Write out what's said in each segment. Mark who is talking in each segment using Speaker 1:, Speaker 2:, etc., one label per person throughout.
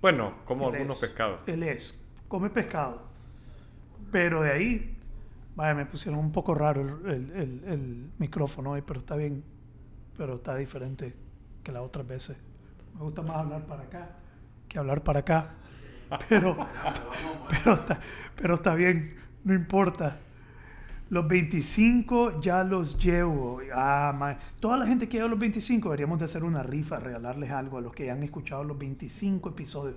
Speaker 1: Bueno, como
Speaker 2: Él
Speaker 1: algunos
Speaker 2: es-
Speaker 1: pescados.
Speaker 2: Él es, come pescado. Pero de ahí, vaya, me pusieron un poco raro el, el- el- el micrófono hoy, pero está bien. Pero está diferente que las otras veces. Me gusta más hablar para acá que hablar para acá. Pero, pero, está, pero está bien, no importa. Los 25 ya los llevo. Ah, Toda la gente que lleva los 25 deberíamos de hacer una rifa, regalarles algo a los que han escuchado los 25 episodios.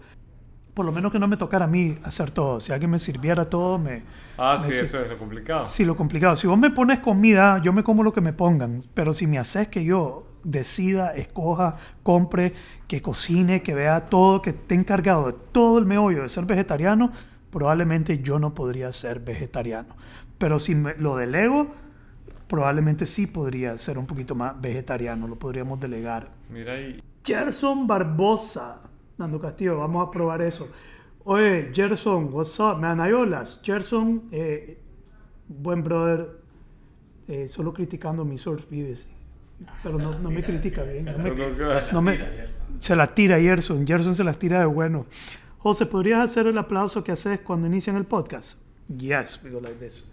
Speaker 2: Por lo menos que no me tocara a mí hacer todo. Si alguien me sirviera todo, me...
Speaker 1: Ah,
Speaker 2: me
Speaker 1: sí,
Speaker 2: sir-
Speaker 1: eso es lo complicado.
Speaker 2: Sí, lo complicado. Si vos me pones comida, yo me como lo que me pongan. Pero si me haces que yo decida, escoja, compre, que cocine, que vea todo, que esté encargado de todo el meollo de ser vegetariano, probablemente yo no podría ser vegetariano. Pero si me lo delego, probablemente sí podría ser un poquito más vegetariano. Lo podríamos delegar.
Speaker 1: Mira ahí.
Speaker 2: Gerson Barbosa. Nando Castillo, vamos a probar eso. Oye, Gerson, what's up, man? Hay olas. Gerson, eh, buen brother, eh, solo criticando mi surf vives. Pero no, no me critica bien. no me- no me- se la tira Gerson. Gerson se las tira de bueno. José, ¿podrías hacer el aplauso que haces cuando inician el podcast? Yes, we go like this.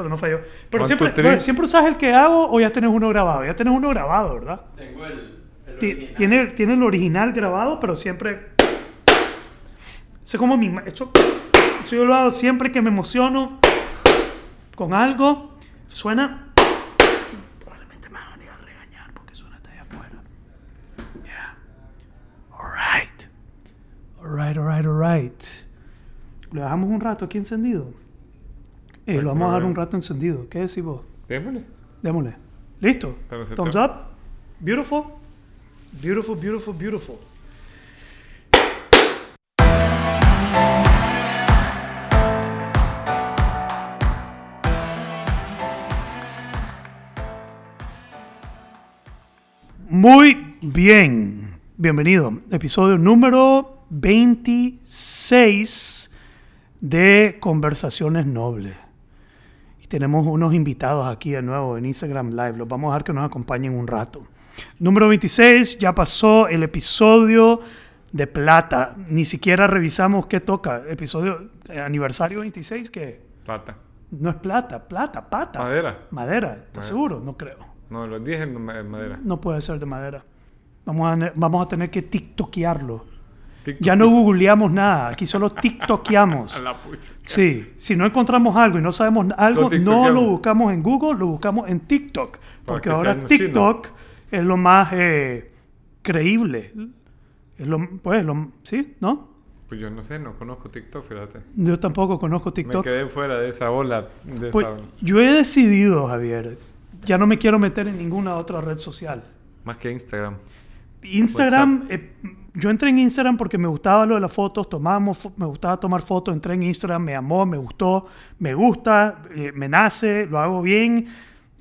Speaker 2: Pero no falló. Pero
Speaker 1: One,
Speaker 2: siempre,
Speaker 1: two,
Speaker 2: bueno, siempre usas el que hago o ya tenés uno grabado. Ya tenés uno grabado, ¿verdad?
Speaker 3: Tengo el, el original.
Speaker 2: Tiene, tiene el original grabado, pero siempre. Eso es como mi. ma- Eso, eso yo lo hago siempre que me emociono con algo. Suena. Probablemente me van a venir a regañar porque suena hasta allá afuera. Yeah. Alright. Alright, alright, alright. Lo dejamos un rato aquí encendido. Eh, lo vamos a dejar un rato encendido. ¿Qué decís vos?
Speaker 1: Démosle.
Speaker 2: Démosle. ¿Listo? Thumbs up. Beautiful. Beautiful, beautiful, beautiful. Muy bien. Bienvenido. Episodio número 26 de Conversaciones Nobles. Tenemos unos invitados aquí de nuevo en Instagram Live. Los vamos a dejar que nos acompañen un rato. Número 26, ya pasó el episodio de plata. Ni siquiera revisamos qué toca. Episodio eh, aniversario 26, que
Speaker 1: Plata.
Speaker 2: no es plata, plata, pata.
Speaker 1: Madera.
Speaker 2: Madera, ¿estás
Speaker 1: Madera.
Speaker 2: seguro? No creo.
Speaker 1: No, los 10 en ma- en madera.
Speaker 2: No puede ser de madera. Vamos a, vamos a tener que tiktokearlo. Ya no googleamos nada, aquí solo tiktokeamos.
Speaker 1: A la pucha.
Speaker 2: Sí, si no encontramos algo y no sabemos algo,
Speaker 1: Lo
Speaker 2: no lo buscamos en Google, lo buscamos en TikTok. Porque
Speaker 1: que
Speaker 2: ahora TikTok es lo más eh, creíble. Es lo, pues, lo, ¿sí? ¿No?
Speaker 1: Pues yo no sé, no conozco TikTok, fíjate.
Speaker 2: Yo tampoco conozco
Speaker 1: Me
Speaker 2: TikTok.
Speaker 1: quedé fuera de esa ola. De
Speaker 2: Pues,
Speaker 1: esa...
Speaker 2: yo he decidido, Javier, ya no me quiero meter en ninguna otra red social.
Speaker 1: Más que Instagram.
Speaker 2: Instagram, eh, yo entré en Instagram porque me gustaba lo de las fotos, tomábamos, me gustaba tomar fotos, entré en Instagram, me amó, me gustó, me gusta, eh, me nace, lo hago bien.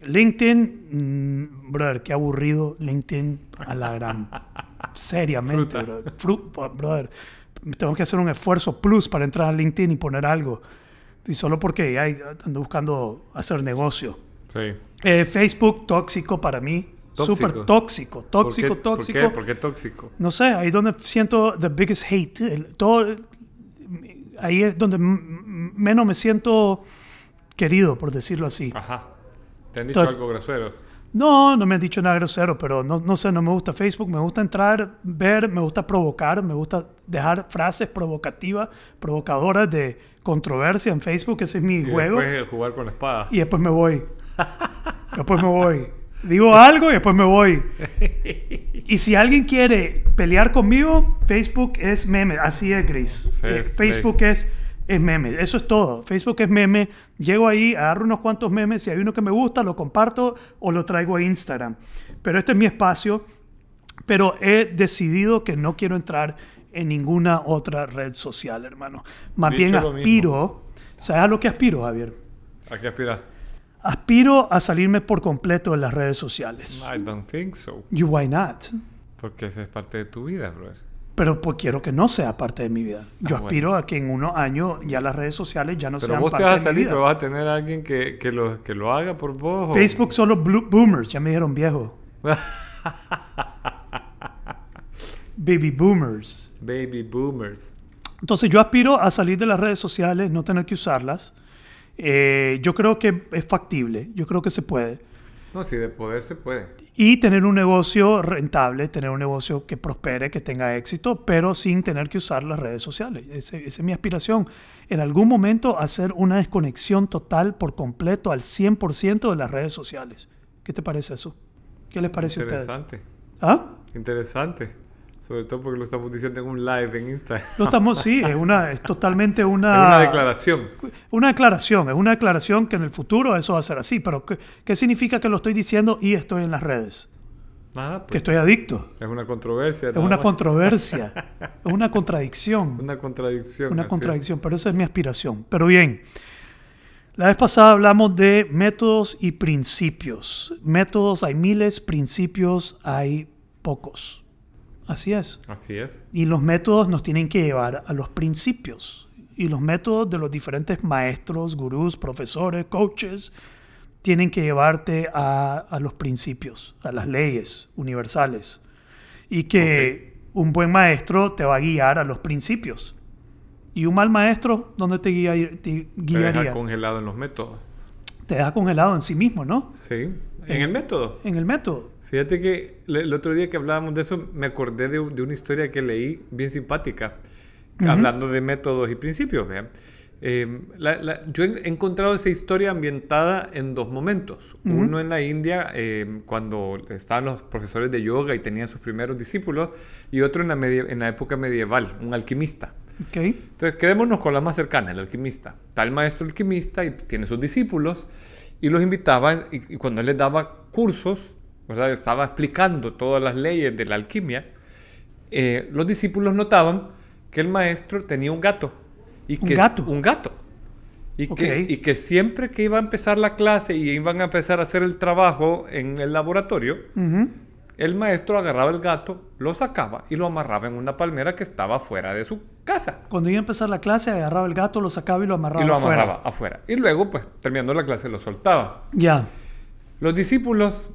Speaker 2: LinkedIn, mm, brother, qué aburrido LinkedIn a la gran. Seriamente,
Speaker 1: Fruta.
Speaker 2: brother. Fru- brother. Tengo que hacer un esfuerzo plus para entrar a LinkedIn y poner algo. Y solo porque ay, ando buscando hacer negocio.
Speaker 1: Sí.
Speaker 2: Eh, Facebook, tóxico para mí. Súper tóxico, tóxico,
Speaker 1: ¿Por
Speaker 2: tóxico.
Speaker 1: ¿Por qué? ¿Por qué tóxico?
Speaker 2: No sé, ahí donde siento the biggest hate. el- todo, ahí es donde menos me siento querido, por decirlo así.
Speaker 1: Ajá. ¿Te han dicho
Speaker 2: Tot-
Speaker 1: algo grosero?
Speaker 2: No, no me han dicho nada grosero, pero no, no sé, no me gusta Facebook. Me gusta entrar, ver, me gusta provocar, me gusta dejar frases provocativas, provocadoras de controversia en Facebook. Ese es mi
Speaker 1: Y
Speaker 2: juego.
Speaker 1: después jugar con la espada.
Speaker 2: Y después me voy. Después me voy. Digo algo y después me voy. Y si alguien quiere pelear conmigo, Facebook es meme. Así es, Chris. Eh,
Speaker 1: Face-
Speaker 2: Facebook es, es meme. Eso es todo. Facebook es meme. Llego ahí, agarro unos cuantos memes. Si hay uno que me gusta, lo comparto o lo traigo a Instagram. Pero este es mi espacio. Pero he decidido que no quiero entrar en ninguna otra red social, hermano. Más
Speaker 1: Dicho
Speaker 2: bien aspiro. ¿Sabes a lo que aspiro, Javier?
Speaker 1: ¿A qué aspiras?
Speaker 2: Aspiro a salirme por completo de las redes sociales.
Speaker 1: I don't think so.
Speaker 2: You why not?
Speaker 1: Porque esa es parte de tu vida, brother.
Speaker 2: Pero pues quiero que no sea parte de mi vida. Yo
Speaker 1: Ah,
Speaker 2: aspiro a que en unos años ya las redes sociales ya no
Speaker 1: Pero
Speaker 2: sean
Speaker 1: vos te
Speaker 2: parte
Speaker 1: vas a
Speaker 2: de mi
Speaker 1: salir,
Speaker 2: vida.
Speaker 1: pero vas a tener a alguien que, que, lo, que lo haga por vos. o-
Speaker 2: Facebook solo blu- boomers, ya me dijeron viejo. baby boomers.
Speaker 1: Baby boomers.
Speaker 2: Entonces yo aspiro a salir de las redes sociales, no tener que usarlas. Eh, yo creo que es factible, yo creo que se puede.
Speaker 1: No, si de poder se puede.
Speaker 2: Y tener un negocio rentable, tener un negocio que prospere, que tenga éxito, pero sin tener que usar las redes sociales. Ese- esa es mi aspiración. En algún momento hacer una desconexión total por completo al 100% de las redes sociales. ¿Qué te parece eso? ¿Qué les parece a ustedes?
Speaker 1: Interesante.
Speaker 2: ¿Ah?
Speaker 1: Interesante. Sobre todo porque lo estamos diciendo en un live en Instagram.
Speaker 2: No estamos, sí, es, una, es totalmente una...
Speaker 1: Es una declaración.
Speaker 2: Una declaración, es una declaración que en el futuro eso va a ser así, pero ¿qué, qué significa que lo estoy diciendo y estoy en las redes?
Speaker 1: Nada,
Speaker 2: Que
Speaker 1: pues.
Speaker 2: estoy adicto.
Speaker 1: Es una controversia.
Speaker 2: Es una
Speaker 1: más.
Speaker 2: controversia, es una contradicción,
Speaker 1: Una contradicción.
Speaker 2: una contradicción, pero esa es mi aspiración. Pero bien, la vez pasada hablamos de métodos y principios. Métodos hay miles, principios hay pocos. Así es.
Speaker 1: Así es.
Speaker 2: Y los métodos nos tienen que llevar a los principios. Y los métodos de los diferentes maestros, gurús, profesores, coaches, tienen que llevarte a, a los principios, a las leyes universales. Y que un buen maestro te va a guiar a los principios. Y un mal maestro, ¿dónde te, guía- te
Speaker 1: Te deja congelado en los métodos.
Speaker 2: te deja congelado en sí mismo, ¿no?
Speaker 1: Sí. En el método.
Speaker 2: En el método.
Speaker 1: Fíjate que el otro día que hablábamos de eso, me acordé de, de una historia que leí bien simpática,
Speaker 2: Ujú.
Speaker 1: hablando de métodos y principios. Eh, la- la- yo he encontrado esa historia ambientada en dos momentos.
Speaker 2: Ujú.
Speaker 1: Uno en la India, eh, cuando estaban los profesores de yoga y tenían sus primeros discípulos, y otro en la, en la época medieval, un alquimista.
Speaker 2: ¿Ok?
Speaker 1: Entonces, quedémonos con la más cercana, el alquimista. Está el maestro alquimista y tiene sus discípulos y los invitaba y, y cuando él les daba cursos, o sea, estaba explicando todas las leyes de la alquimia, eh, los discípulos notaban que el maestro tenía un gato. Y
Speaker 2: ¿Un
Speaker 1: que,
Speaker 2: gato?
Speaker 1: Un gato. Y, que, y que siempre que iba a empezar la clase y iban a empezar a hacer el trabajo en el laboratorio, el maestro agarraba el gato, lo sacaba y lo amarraba en una palmera que estaba fuera de su casa.
Speaker 2: Cuando iba a empezar la clase, agarraba el gato, lo sacaba y lo amarraba
Speaker 1: y lo
Speaker 2: afuera.
Speaker 1: amarraba afuera. Y luego, pues, terminando la clase, lo soltaba.
Speaker 2: Ya.
Speaker 1: Los discípulos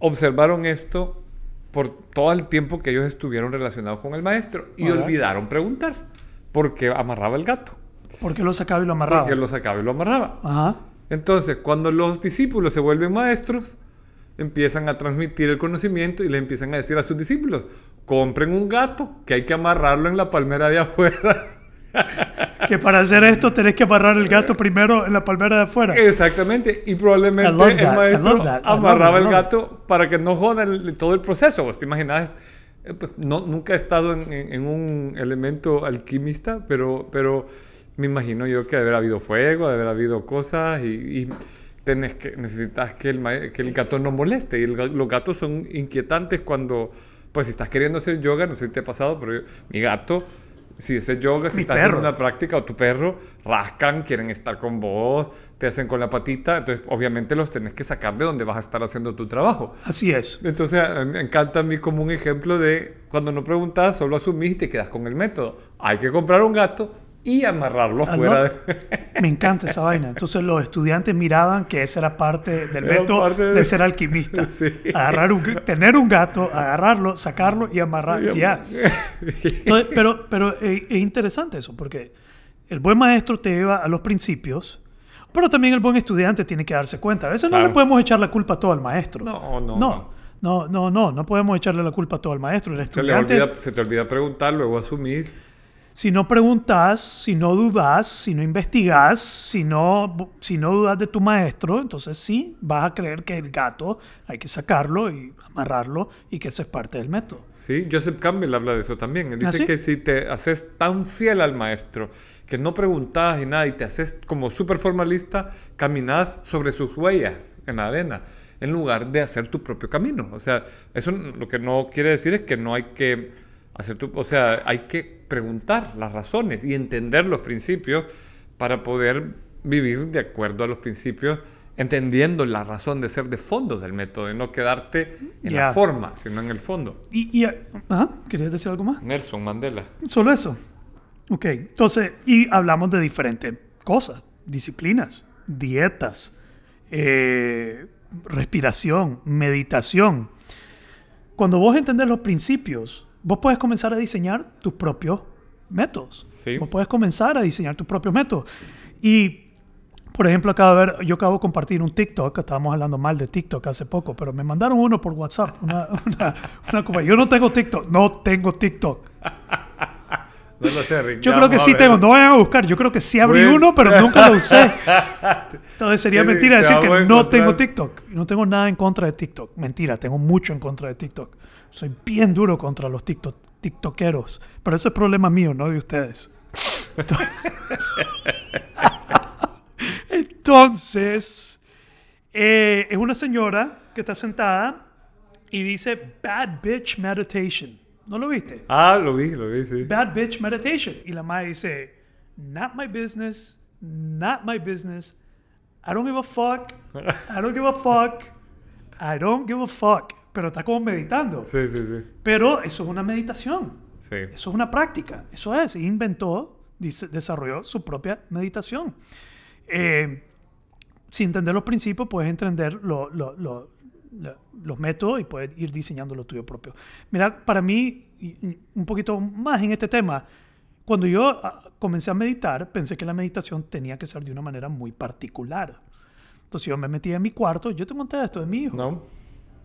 Speaker 1: observaron esto por todo el tiempo que ellos estuvieron relacionados con el maestro y olvidaron preguntar por qué amarraba el gato.
Speaker 2: ¿Por qué lo sacaba y lo amarraba?
Speaker 1: Porque lo sacaba y lo amarraba.
Speaker 2: Ajá.
Speaker 1: Entonces, cuando los discípulos se vuelven maestros, empiezan a transmitir el conocimiento y le empiezan a decir a sus discípulos, compren un gato que hay que amarrarlo en la palmera de afuera.
Speaker 2: Que para hacer esto tenés que amarrar el gato primero en la palmera de afuera.
Speaker 1: Exactamente, y probablemente el
Speaker 2: that,
Speaker 1: maestro
Speaker 2: that,
Speaker 1: amarraba el gato para que no joda el- todo el proceso. ¿Vos te imaginas? Eh, pues, No, nunca he estado en, en- en un elemento alquimista, pero, pero me imagino yo que debe haber habido fuego, debe haber habido cosas y, y tenés que, necesitas que el, que el gato no moleste. Y el los gatos son inquietantes cuando, pues si estás queriendo hacer yoga, no sé si te ha pasado, pero yo- mi gato... Si haces yoga, si
Speaker 2: Mi
Speaker 1: estás haciendo
Speaker 2: perro.
Speaker 1: una práctica o tu perro rascan, quieren estar con vos, te hacen con la patita, entonces obviamente los tenés que sacar de donde vas a estar haciendo tu trabajo.
Speaker 2: Así es.
Speaker 1: Entonces me encanta a mí como un ejemplo de cuando no preguntas, solo asumís y te quedas con el método. Hay que comprar un gato y amarrarlo
Speaker 2: I
Speaker 1: afuera. de-
Speaker 2: Me encanta esa vaina. Entonces los estudiantes miraban que esa era parte del
Speaker 1: parte de-
Speaker 2: de ser alquimista.
Speaker 1: Sí.
Speaker 2: Agarrar un, tener un gato, agarrarlo, sacarlo y amarrar.
Speaker 1: Y
Speaker 2: ya. Entonces, pero pero eh, es interesante eso, porque el buen maestro te lleva a los principios, pero también el buen estudiante tiene que darse cuenta. A veces no
Speaker 1: Claro.
Speaker 2: le podemos echar la culpa a todo al maestro.
Speaker 1: No, no,
Speaker 2: No, no, no, no, no podemos echarle la culpa a todo al maestro. El
Speaker 1: Se, le
Speaker 2: estudiante,
Speaker 1: olvida, se te olvida preguntar, luego asumís.
Speaker 2: Si no preguntas, si no dudas, si no investigas, si no, si no dudas de tu maestro, entonces sí, vas a creer que el gato hay que sacarlo y amarrarlo y que eso es parte del método.
Speaker 1: Sí, Joseph Campbell habla de eso también. Él dice
Speaker 2: ¿Ah, sí?
Speaker 1: que si te haces tan fiel al maestro, que no preguntas y nada, y te haces como súper formalista, caminas sobre sus huellas en la arena, en lugar de hacer tu propio camino. O sea, eso lo que no quiere decir es que no hay que hacer tu... O sea, hay que preguntar las razones y entender los principios para poder vivir de acuerdo a los principios, entendiendo la razón de ser de fondo del método y no quedarte en la forma, sino en el fondo.
Speaker 2: Y, y ajá, ¿querías decir algo más?
Speaker 1: Nelson Mandela.
Speaker 2: Solo eso. Ok, entonces, y hablamos de diferentes cosas, disciplinas, dietas, eh, respiración, meditación. Cuando vos entendés los principios, vos puedes comenzar a diseñar tus propios métodos.
Speaker 1: Sí.
Speaker 2: Vos puedes comenzar a diseñar tus propios métodos. Y, por ejemplo, acabo de ver, yo acabo de compartir un TikTok, estábamos hablando mal de TikTok hace poco, pero me mandaron uno por WhatsApp. Una, una, una yo no tengo TikTok, no tengo TikTok.
Speaker 1: No lo sé, Rick.
Speaker 2: Yo
Speaker 1: ya
Speaker 2: creo que sí
Speaker 1: ver.
Speaker 2: tengo, no vayan a buscar, yo creo que sí abrí uno, pero nunca lo usé. Entonces sería
Speaker 1: Sí,
Speaker 2: mentira decir que no tengo TikTok. No tengo nada en contra de TikTok. Mentira, tengo mucho en contra de TikTok. Soy bien duro contra los TikTok, TikTokeros. Pero eso es problema mío, no de ustedes. Entonces, eh, es una señora que está sentada y dice Bad Bitch Meditation. ¿No lo viste?
Speaker 1: Ah, lo vi, lo vi, sí.
Speaker 2: Bad Bitch Meditation. Y la madre dice, Not my business, not my business. I don't give a fuck. I don't give a fuck. I don't give a fuck. Pero está como meditando.
Speaker 1: Sí, sí, sí.
Speaker 2: Pero eso es una meditación.
Speaker 1: Sí.
Speaker 2: Eso es una práctica. Eso es. Inventó, dice- desarrolló su propia meditación. Eh, sin entender los principios, puedes entender lo- lo- lo- lo- los métodos y puedes ir diseñando lo tuyo propio. Mira, para mí, un poquito más en este tema, cuando yo ah, comencé a meditar, pensé que la meditación tenía que ser de una manera muy particular. Entonces yo me metí en mi cuarto, yo te conté esto de mi hijo,
Speaker 1: No,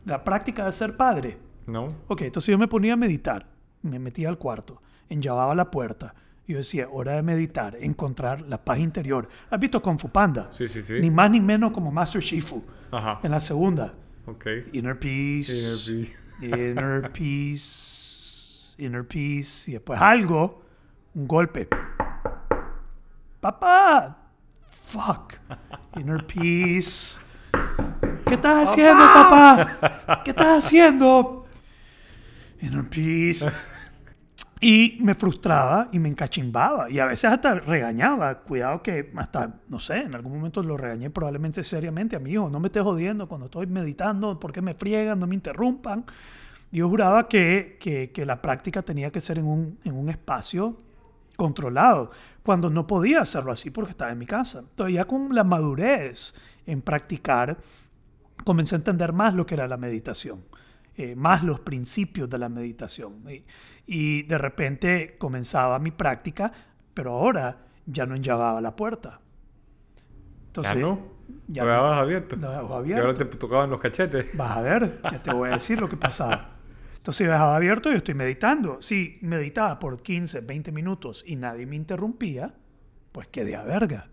Speaker 2: la práctica de ser padre.
Speaker 1: no.
Speaker 2: Ok, entonces yo me ponía a meditar, me metía al cuarto, enllavaba la puerta. Yo decía, hora de meditar, encontrar la paz interior. ¿Has visto Kung Fu Panda?
Speaker 1: Sí, sí, sí.
Speaker 2: Ni más ni menos como Master Shifu
Speaker 1: Ajá.
Speaker 2: en la segunda.
Speaker 1: Ok.
Speaker 2: Inner peace,
Speaker 1: Inner
Speaker 2: inner peace, inner peace, y después algo, un golpe. Papá, fuck, inner peace. ¿Qué estás haciendo, papá? ¿Qué estás haciendo? Inner peace. Y me frustraba y me encachimbaba. Y a veces hasta regañaba. Cuidado que hasta, no sé, en algún momento lo regañé probablemente seriamente a mi hijo. No me estés jodiendo cuando estoy meditando. ¿Por qué me friegan? No me interrumpan. Yo juraba que, que, que la práctica tenía que ser en un, en un espacio controlado, cuando no podía hacerlo así porque estaba en mi casa. Entonces ya con la madurez en practicar, comencé a entender más lo que era la meditación, eh, más los principios de la meditación. Y, y de repente comenzaba mi práctica, pero ahora ya no enllavaba la puerta. Entonces,
Speaker 1: ya no.
Speaker 2: ya no.
Speaker 1: dejabas abierto.
Speaker 2: Lo dejaba
Speaker 1: Y ahora
Speaker 2: abierto.
Speaker 1: te tocaban los cachetes.
Speaker 2: Vas a ver, ya te voy a decir lo que pasaba. Entonces dejaba abierto y yo estoy meditando. Si meditaba por 15, 20 minutos y nadie me interrumpía, pues quedé a verga.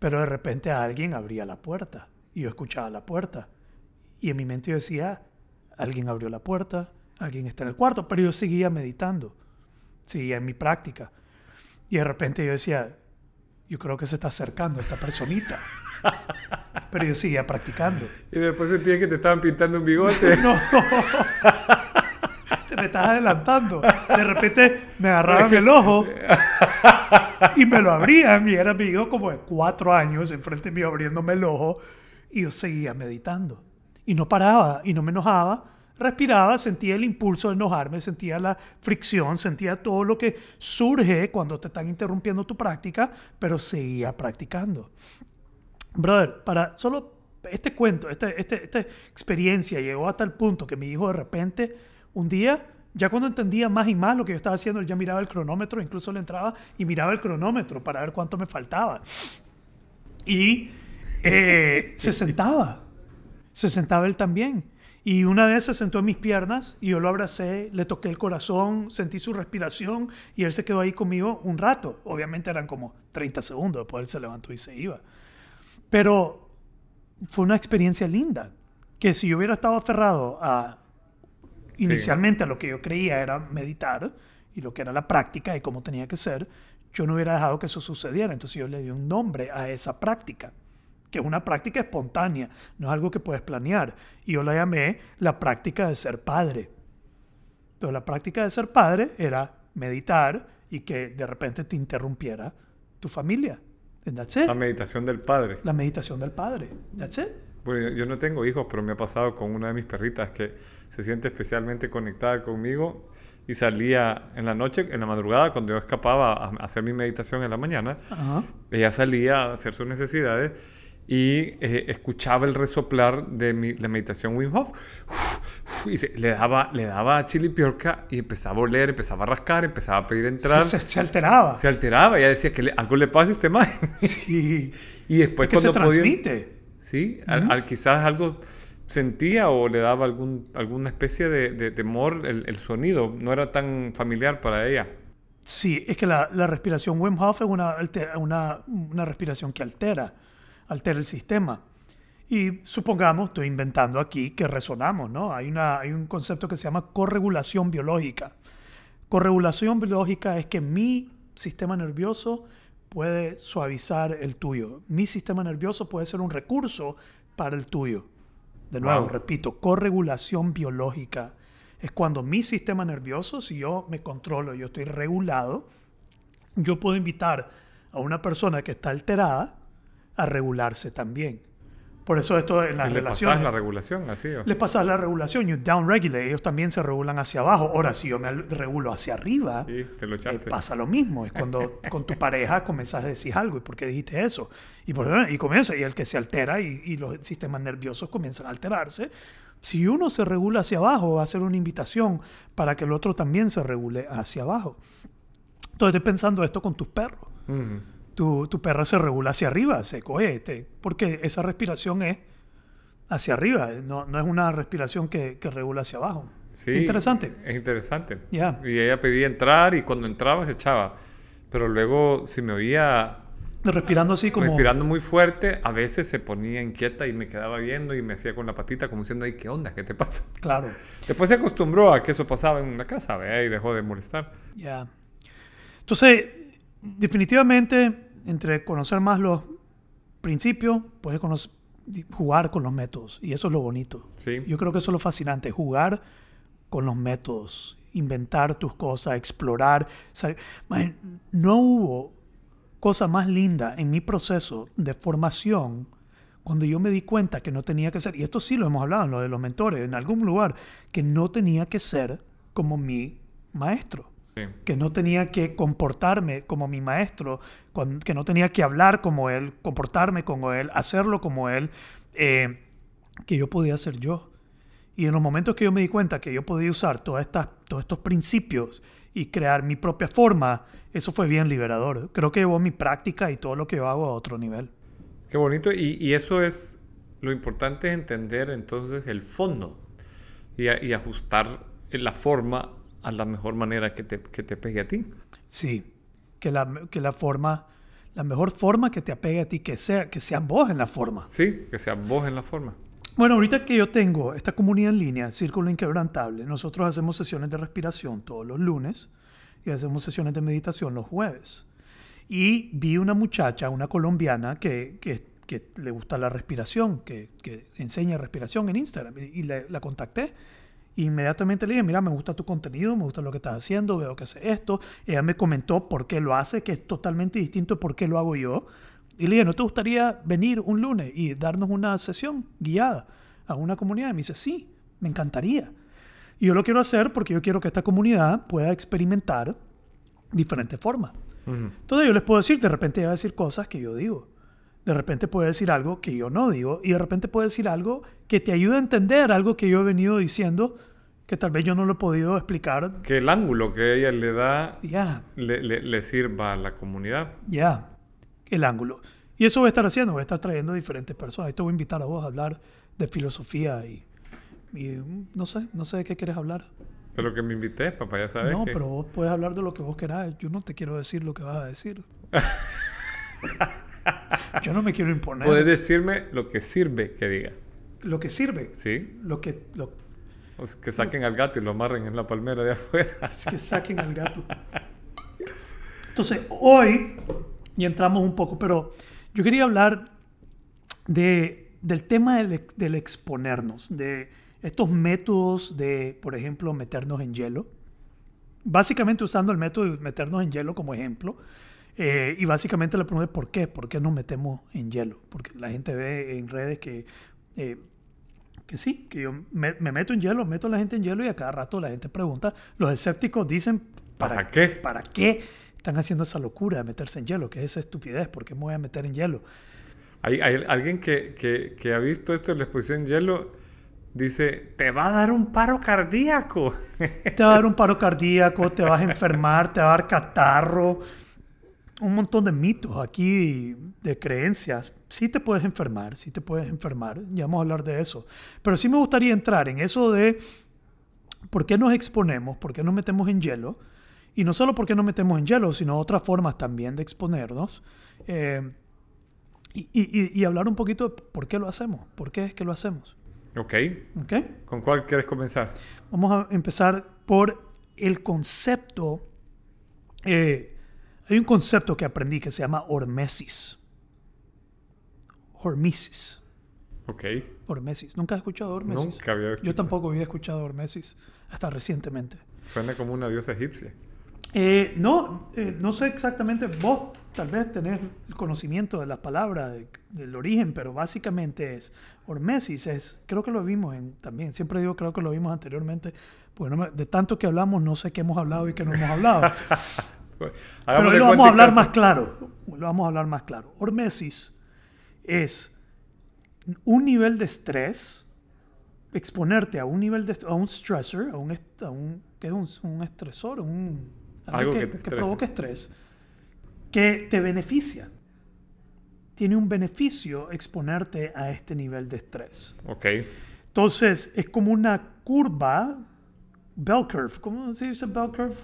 Speaker 2: Pero de repente alguien abría la puerta y yo escuchaba la puerta. Y en mi mente yo decía, alguien abrió la puerta, alguien está en el cuarto, pero yo seguía meditando, seguía en mi práctica. Y de repente yo decía, yo creo que se está acercando esta personita. Pero yo seguía practicando.
Speaker 1: Y después sentías que te estaban pintando un bigote.
Speaker 2: No. Te me estás adelantando. De repente me agarraban el ojo y me lo abrían. Y era mi hijo como de cuatro años enfrente mío abriéndome el ojo. Y yo seguía meditando. Y no paraba y no me enojaba. Respiraba, sentía el impulso de enojarme, sentía la fricción, sentía todo lo que surge cuando te están interrumpiendo tu práctica, pero seguía practicando. Brother, para solo este cuento, este, este- esta experiencia llegó hasta el punto que mi hijo de repente, un día, ya cuando entendía más y más lo que yo estaba haciendo, él ya miraba el cronómetro, incluso le entraba y miraba el cronómetro para ver cuánto me faltaba. Y eh, se sentaba, se sentaba él también. Y una vez se sentó en mis piernas y yo lo abracé, le toqué el corazón, sentí su respiración y él se quedó ahí conmigo un rato. Obviamente eran como 30 segundos, después él se levantó y se iba. Pero fue una experiencia linda, que si yo hubiera estado aferrado a inicialmente a lo que yo creía era meditar y lo que era la práctica y cómo tenía que ser, yo no hubiera dejado que eso sucediera. Entonces yo le di un nombre a esa práctica, que es una práctica espontánea, no es algo que puedes planear. Y yo la llamé la práctica de ser padre. Entonces la práctica de ser padre era meditar y que de repente te interrumpiera tu familia. And that's it.
Speaker 1: La meditación del padre.
Speaker 2: La meditación del padre. That's it.
Speaker 1: Bueno, yo- no tengo hijos, pero me ha pasado con una de mis perritas que se siente especialmente conectada conmigo y salía en la noche, en la madrugada, cuando yo escapaba a hacer mi meditación en la mañana,
Speaker 2: Ajá.
Speaker 1: ella salía a hacer sus necesidades y eh, escuchaba el resoplar de mi, la meditación Wim Hof. uf, y se- le daba, le daba chili piorca y empezaba a oler, empezaba a rascar, empezaba a pedir entrar.
Speaker 2: Se, se alteraba.
Speaker 1: Se alteraba, ya decía que le- algo le pasa a este man.
Speaker 2: y
Speaker 1: y después
Speaker 2: es que se
Speaker 1: cuando podía...
Speaker 2: transmite.
Speaker 1: Sí, al, al- quizás algo sentía o le daba algún, alguna especie de, de temor el, el sonido. No era tan familiar para ella.
Speaker 2: Sí, es que la, la respiración Wim Hof es una, una, una respiración que altera, altera el sistema. Y supongamos, estoy inventando aquí, que resonamos, ¿no? Hay, una, hay un concepto que se llama corregulación biológica. Corregulación biológica es que mi sistema nervioso puede suavizar el tuyo. Mi sistema nervioso puede ser un recurso para el tuyo. De nuevo,
Speaker 1: Wow.
Speaker 2: repito, corregulación biológica es cuando mi sistema nervioso, si yo me controlo, yo estoy regulado, yo puedo invitar a una persona que está alterada a regularse también. Por eso esto en las
Speaker 1: Y le pasas
Speaker 2: relaciones
Speaker 1: la regulación, así. ¿o?
Speaker 2: le pasas la regulación, you downregulate, ellos también se regulan hacia abajo. Ahora, si yo me regulo hacia arriba,
Speaker 1: Sí, te lo
Speaker 2: eh, pasa lo mismo. Es cuando con tu pareja comenzas a decir algo. ¿Y por qué dijiste eso? Y, por, y comienza, y el que se altera y, y los sistemas nerviosos comienzan a alterarse. Si uno se regula hacia abajo, va a ser una invitación para que el otro también se regule hacia abajo. Entonces, estoy pensando esto con tus perros.
Speaker 1: Ujú.
Speaker 2: Tu, tu perra se regula hacia arriba, se coge, este, porque esa respiración es hacia arriba, no, no es una respiración que, que regula hacia abajo.
Speaker 1: Sí,
Speaker 2: Qué interesante.
Speaker 1: Es interesante.
Speaker 2: Ya.
Speaker 1: Y ella pedía entrar y cuando entraba se echaba. Pero luego, si me oía
Speaker 2: Respirando así como...
Speaker 1: respirando muy fuerte, a veces se ponía inquieta y me quedaba viendo y me hacía con la patita como diciendo, ay, ¿qué onda? ¿Qué te pasa?
Speaker 2: Claro,
Speaker 1: Después se acostumbró a que eso pasaba en la casa. Y dejó de molestar.
Speaker 2: ya. Entonces, definitivamente, entre conocer más los principios, puedes conocer- jugar con los métodos. Y eso es lo bonito.
Speaker 1: Sí.
Speaker 2: Yo creo que eso es lo fascinante, jugar con los métodos, inventar tus cosas, explorar. Man, no hubo cosa más linda en mi proceso de formación cuando yo me di cuenta que no tenía que ser, y esto sí lo hemos hablado en lo de los mentores, en algún lugar, que no tenía que ser como mi maestro
Speaker 1: Sí.
Speaker 2: que no tenía que comportarme como mi maestro, con- que no tenía que hablar como él, comportarme como él, hacerlo como él, eh, que yo podía ser yo. Y en los momentos que yo me di cuenta que yo podía usar todas estas, todos estos principios y crear mi propia forma, eso fue bien liberador. Creo que llevó mi práctica y todo lo que yo hago a otro nivel.
Speaker 1: Qué bonito. Y, y eso es, lo importante es entender entonces el fondo y, a- y ajustar la forma a la mejor manera que te, que te pegue a ti.
Speaker 2: Sí, que la, que la forma, la mejor forma que te apegue a ti, que sea, que sea vos en la forma.
Speaker 1: Sí, que sea vos en la forma.
Speaker 2: Bueno, ahorita que yo tengo esta comunidad en línea, Círculo Inquebrantable, nosotros hacemos sesiones de respiración todos los lunes y hacemos sesiones de meditación los jueves. Y vi una muchacha, una colombiana, que, que, que le gusta la respiración, que, que enseña respiración en Instagram. Y, y le- la contacté. Inmediatamente le dije, mira, me gusta tu contenido, me gusta lo que estás haciendo, veo que hace esto. Ella me comentó por qué lo hace, que es totalmente distinto de por qué lo hago yo. Y le dije, ¿no te gustaría venir un lunes y darnos una sesión guiada a una comunidad? Y me dice, sí, me encantaría. Y yo lo quiero hacer porque yo quiero que esta comunidad pueda experimentar diferentes formas.
Speaker 1: Ujú.
Speaker 2: Entonces yo les puedo decir, de repente ella va a decir cosas que yo digo. De repente puede decir algo que yo no digo. Y de repente puede decir algo que te ayude a entender algo que yo he venido diciendo que tal vez yo no lo he podido explicar.
Speaker 1: Que el ángulo que ella le da
Speaker 2: Ya,
Speaker 1: le, le- le sirva a la comunidad.
Speaker 2: ya, el ángulo. Y eso voy a estar haciendo, voy a estar trayendo diferentes personas. Y te voy a invitar a vos a hablar de filosofía y, y, mm, no sé, no sé de qué quieres hablar.
Speaker 1: Pero que me invites, papá, ya sabes.
Speaker 2: No,
Speaker 1: que-
Speaker 2: pero vos puedes hablar de lo que vos querás. Yo no te quiero decir lo que vas a decir. Yo no me quiero imponer.
Speaker 1: Puedes decirme lo que sirve que diga.
Speaker 2: Lo que sirve.
Speaker 1: ¿Sí?
Speaker 2: Lo que, lo,
Speaker 1: Sea, que saquen al gato y lo amarren en la palmera de afuera.
Speaker 2: que saquen al gato. Entonces, hoy, y entramos un poco, pero yo quería hablar de, del tema del, del exponernos, de estos métodos de, por ejemplo, meternos en hielo. Básicamente usando el método de meternos en hielo como ejemplo. Eh, y básicamente le pregunté por qué, por qué nos metemos en hielo. Porque la gente ve en redes que, eh, que sí, que yo me, me meto en hielo, meto a la gente en hielo y a cada rato la gente pregunta. Los escépticos dicen,
Speaker 1: ¿Para qué?
Speaker 2: ¿Para qué están haciendo esa locura de meterse en hielo? ¿Qué es esa estupidez? ¿Por qué me voy a meter en hielo?
Speaker 1: Hay, hay alguien que, que, que ha visto esto en la exposición en hielo, dice, te va a dar un paro cardíaco.
Speaker 2: te va a dar un paro cardíaco, te vas a enfermar, te va a dar catarro. Un montón de mitos aquí, de creencias. Sí te puedes enfermar, sí te puedes enfermar. Ya vamos a hablar de eso. Pero sí me gustaría entrar en eso de por qué nos exponemos, por qué nos metemos en hielo. Y no solo por qué nos metemos en hielo, sino otras formas también de exponernos. Eh, y, hablar un poquito de por qué lo hacemos, por qué es que lo hacemos.
Speaker 1: Ok.
Speaker 2: okay.
Speaker 1: ¿Con cuál quieres comenzar?
Speaker 2: Vamos a empezar por el concepto. Eh, hay un concepto que aprendí que se llama hormesis. Hormesis.
Speaker 1: Ok.
Speaker 2: Hormesis. ¿Nunca has escuchado hormesis?
Speaker 1: Nunca había escuchado.
Speaker 2: Yo tampoco había escuchado hormesis hasta recientemente.
Speaker 1: Suena como una diosa egipcia.
Speaker 2: Eh, no, eh, no sé exactamente, vos tal vez tenés el conocimiento de las palabras, del origen, pero básicamente es, hormesis es, creo que lo vimos en, también, siempre digo creo que lo vimos anteriormente, porque de tanto que hablamos no sé qué hemos hablado y qué no hemos hablado. pero lo vamos a hablar más claro, lo vamos a hablar más claro. Hormesis es un nivel de estrés, exponerte a un nivel de, a un stressor, a un, a un ¿qué es un, un estresor? Un,
Speaker 1: algo que,
Speaker 2: que, provoca estrés, que te beneficia. Tiene un beneficio exponerte a este nivel de estrés.
Speaker 1: Ok.
Speaker 2: Entonces, es como una curva, bell curve. ¿Cómo se dice bell curve?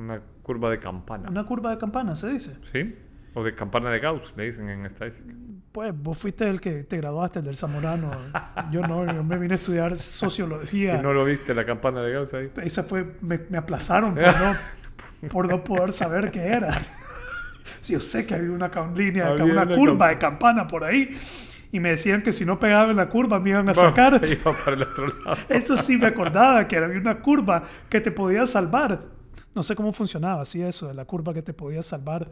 Speaker 1: Una curva de campana.
Speaker 2: Una curva de campana, se dice.
Speaker 1: Sí. O de campana de Gauss, le dicen en estadística.
Speaker 2: Pues vos fuiste el que te graduaste, el del Zamorano. yo no, yo me vine a estudiar sociología.
Speaker 1: ¿Y no lo viste, la campana de Gauss ahí?
Speaker 2: Esa fue, me, me aplazaron por no, por no poder saber qué era. Yo sé que había una línea, una curva de campana por ahí. Y me decían que si no pegaba en la curva me iban a sacar. Eso sí me acordaba, que había una curva que te podía salvar. No sé cómo funcionaba así eso, de la curva que te podía salvar.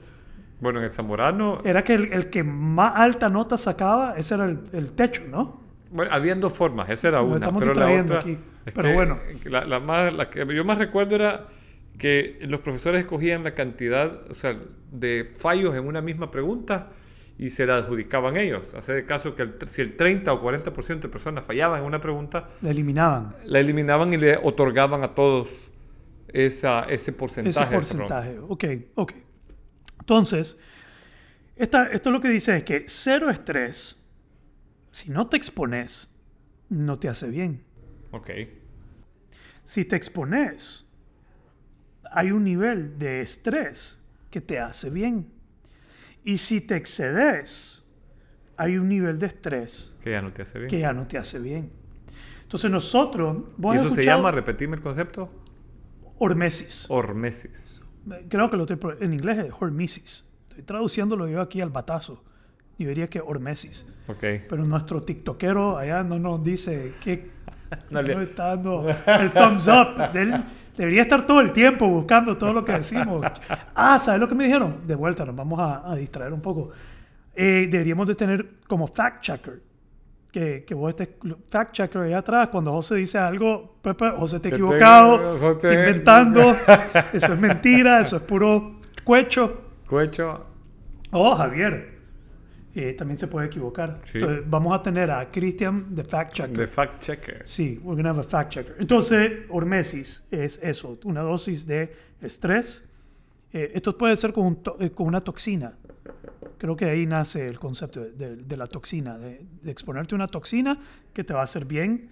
Speaker 1: Bueno, en el Zamorano...
Speaker 2: Era que el, que más alta nota sacaba, ese era el, techo, ¿no?
Speaker 1: Bueno, había dos formas, esa era una, pero la otra...
Speaker 2: Pero bueno.
Speaker 1: La, más, la que yo más recuerdo era que los profesores escogían la cantidad o sea, de fallos en una misma pregunta y se la adjudicaban ellos. Hace de caso que si el 30 o 40% de personas fallaban en una pregunta,
Speaker 2: la eliminaban.
Speaker 1: La eliminaban y le otorgaban a todos esa, ese porcentaje.
Speaker 2: Ese porcentaje, ok, ok. Entonces, esta, esto lo que dice es que cero estrés, si no te expones, no te hace bien.
Speaker 1: Ok.
Speaker 2: Si te expones, hay un nivel de estrés que te hace bien. Y si te excedes, hay un nivel de estrés
Speaker 1: que ya no te hace bien.
Speaker 2: Que ya no te hace bien. Entonces nosotros...
Speaker 1: ¿Y eso se llama, repetirme el concepto?
Speaker 2: Hormesis.
Speaker 1: Hormesis.
Speaker 2: Creo que lo estoy, en inglés es hormesis. Estoy traduciéndolo yo aquí al batazo. Yo diría que hormesis.
Speaker 1: Okay.
Speaker 2: Pero nuestro tiktokero allá no nos dice que no, le... está dando el thumbs up. Del, Debería estar todo el tiempo buscando todo lo que decimos. Ah, ¿sabes lo que me dijeron? De vuelta, nos vamos a, distraer un poco. Eh, deberíamos de tener como fact checker. Que, que vos estés fact checker ahí atrás. Cuando José dice algo, Pepe, José te ha equivocado, te... inventando. eso es mentira, eso es puro cuecho.
Speaker 1: Cuecho.
Speaker 2: Oh, Javier. Eh, también se puede equivocar. Entonces, vamos a tener a Christian, the fact checker.
Speaker 1: The fact checker.
Speaker 2: Sí, we're gonna have a fact checker. Entonces, hormesis es eso, una dosis de estrés. Eh, esto puede ser con, eh, con, una toxina. Creo que ahí nace el concepto de, de, la toxina, de, de, exponerte a una toxina que te va a hacer bien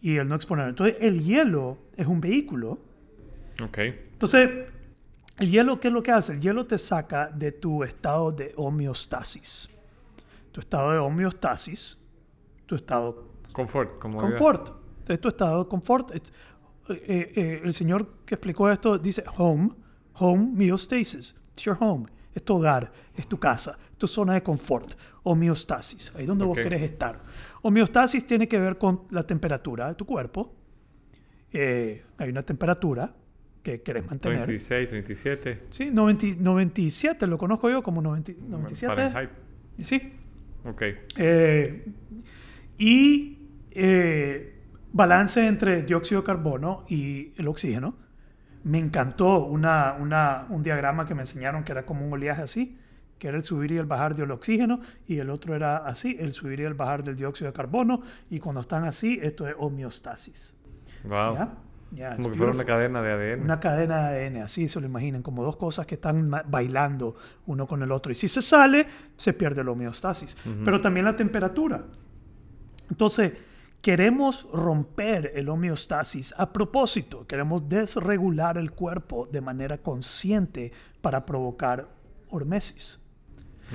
Speaker 2: y el no exponer. Entonces, el hielo es un vehículo.
Speaker 1: Ok.
Speaker 2: Entonces, el hielo, ¿qué es lo que hace? El hielo te saca de tu estado de homeostasis tu estado de homeostasis, tu estado...
Speaker 1: Confort, como
Speaker 2: Confort. Entonces, tu estado de confort. Eh, eh, eh, el señor que explicó esto dice home, home, homeostasis. It's your home. Es tu hogar, es tu casa, es tu zona de confort. Homeostasis, ahí donde vos querés estar. Homeostasis tiene que ver con la temperatura de tu cuerpo. hay una temperatura que querés mantener.
Speaker 1: 36, 37.
Speaker 2: Sí, 97 lo conozco yo como 90, 97. Fahrenheit. Sí,
Speaker 1: Ok.
Speaker 2: Eh, y eh, balance entre dióxido de carbono y el oxígeno. Me encantó una, una, un diagrama que me enseñaron que era como un oleaje así. que era el subir y el bajar del oxígeno, y el otro era así, el subir y el bajar del dióxido de carbono, y cuando están así, esto es homeostasis.
Speaker 1: Wow.
Speaker 2: ¿Ya? Ya,
Speaker 1: Como que fuera una cadena de ADN.
Speaker 2: Una cadena de ADN, así se lo imaginen, como dos cosas que están bailando uno con el otro. Y si se sale, se pierde la homeostasis. Pero también la temperatura. Entonces, queremos romper el homeostasis a propósito. Queremos desregular el cuerpo de manera consciente para provocar hormesis.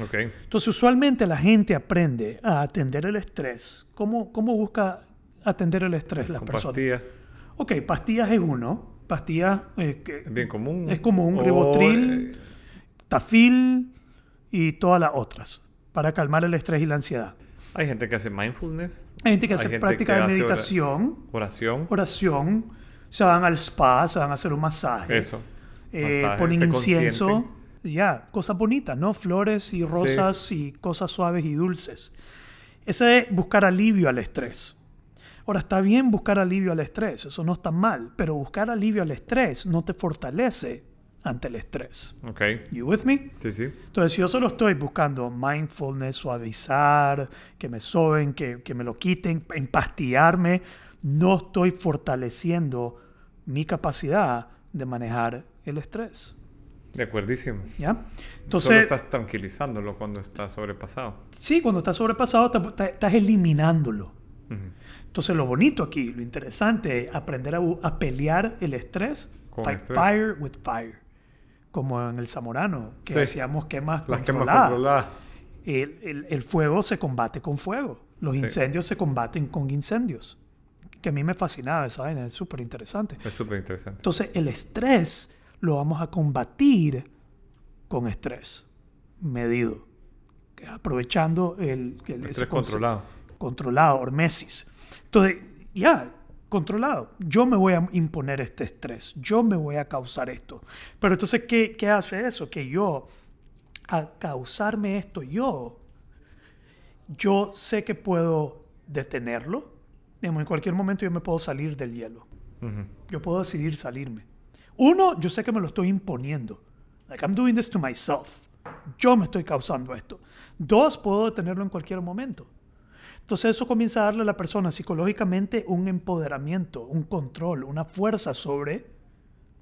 Speaker 1: Ok.
Speaker 2: Entonces, usualmente la gente aprende a atender el estrés. ¿Cómo, cómo busca atender el estrés la
Speaker 1: Con
Speaker 2: persona?
Speaker 1: pastillas.
Speaker 2: Ok, pastillas es uno. Pastillas eh, que
Speaker 1: Es bien común.
Speaker 2: Es común,
Speaker 1: O,
Speaker 2: ribotril.
Speaker 1: eh,
Speaker 2: tafil y todas las otras para calmar el estrés y la ansiedad.
Speaker 1: Hay gente que hace mindfulness.
Speaker 2: Hay gente que hace
Speaker 1: gente
Speaker 2: práctica
Speaker 1: que
Speaker 2: de
Speaker 1: hace
Speaker 2: meditación,
Speaker 1: Oración.
Speaker 2: oración, se van al spa, se van a hacer un masaje,
Speaker 1: Eso.
Speaker 2: eh,
Speaker 1: Masaje,
Speaker 2: ponen incienso, ya, cosas bonitas, ¿no? Flores y rosas y cosas suaves y dulces. Ese es buscar alivio al estrés. Ahora, está bien buscar alivio al estrés, eso no está mal, pero buscar alivio al estrés no te fortalece ante el estrés.
Speaker 1: Ok.
Speaker 2: You with me?
Speaker 1: Sí, sí.
Speaker 2: Entonces, si yo solo estoy buscando mindfulness, suavizar, que me soben, que, que me lo quiten, empastillarme, no estoy fortaleciendo mi capacidad de manejar el estrés.
Speaker 1: De acuerdísimo.
Speaker 2: ¿Ya?
Speaker 1: Solo
Speaker 2: Entonces,
Speaker 1: estás tranquilizándolo cuando está sobrepasado.
Speaker 2: sí, cuando estás sobrepasado, estás eliminándolo.
Speaker 1: Ujú.
Speaker 2: Entonces, lo bonito aquí, lo interesante es aprender a, a pelear el estrés,
Speaker 1: Con
Speaker 2: fight
Speaker 1: estrés.
Speaker 2: fire with fire. Como en el zamorano, que
Speaker 1: Sí.
Speaker 2: hacíamos quemas
Speaker 1: Las quemas
Speaker 2: controladas. El, el- el fuego se combate con fuego. Los
Speaker 1: Sí.
Speaker 2: incendios se combaten con incendios. Que a mí me fascinaba esa vaina, es súper interesante.
Speaker 1: Es súper interesante.
Speaker 2: Entonces, el estrés lo vamos a combatir con estrés medido. Aprovechando el, el-
Speaker 1: Estrés controlado.
Speaker 2: Controlado, hormesis. Entonces, ya, controlado. Yo me voy a imponer este estrés. Yo me voy a causar esto. Pero entonces, ¿qué, qué hace eso? Que yo, al causarme esto yo, yo sé que puedo detenerlo. Digamos, en cualquier momento yo me puedo salir del hielo. Yo puedo decidir salirme. Uno, yo sé que me lo estoy imponiendo. Like, I'm doing this to myself. Yo me estoy causando esto. Dos, puedo detenerlo en cualquier momento. Entonces eso comienza a darle a la persona psicológicamente un empoderamiento, un control, una fuerza sobre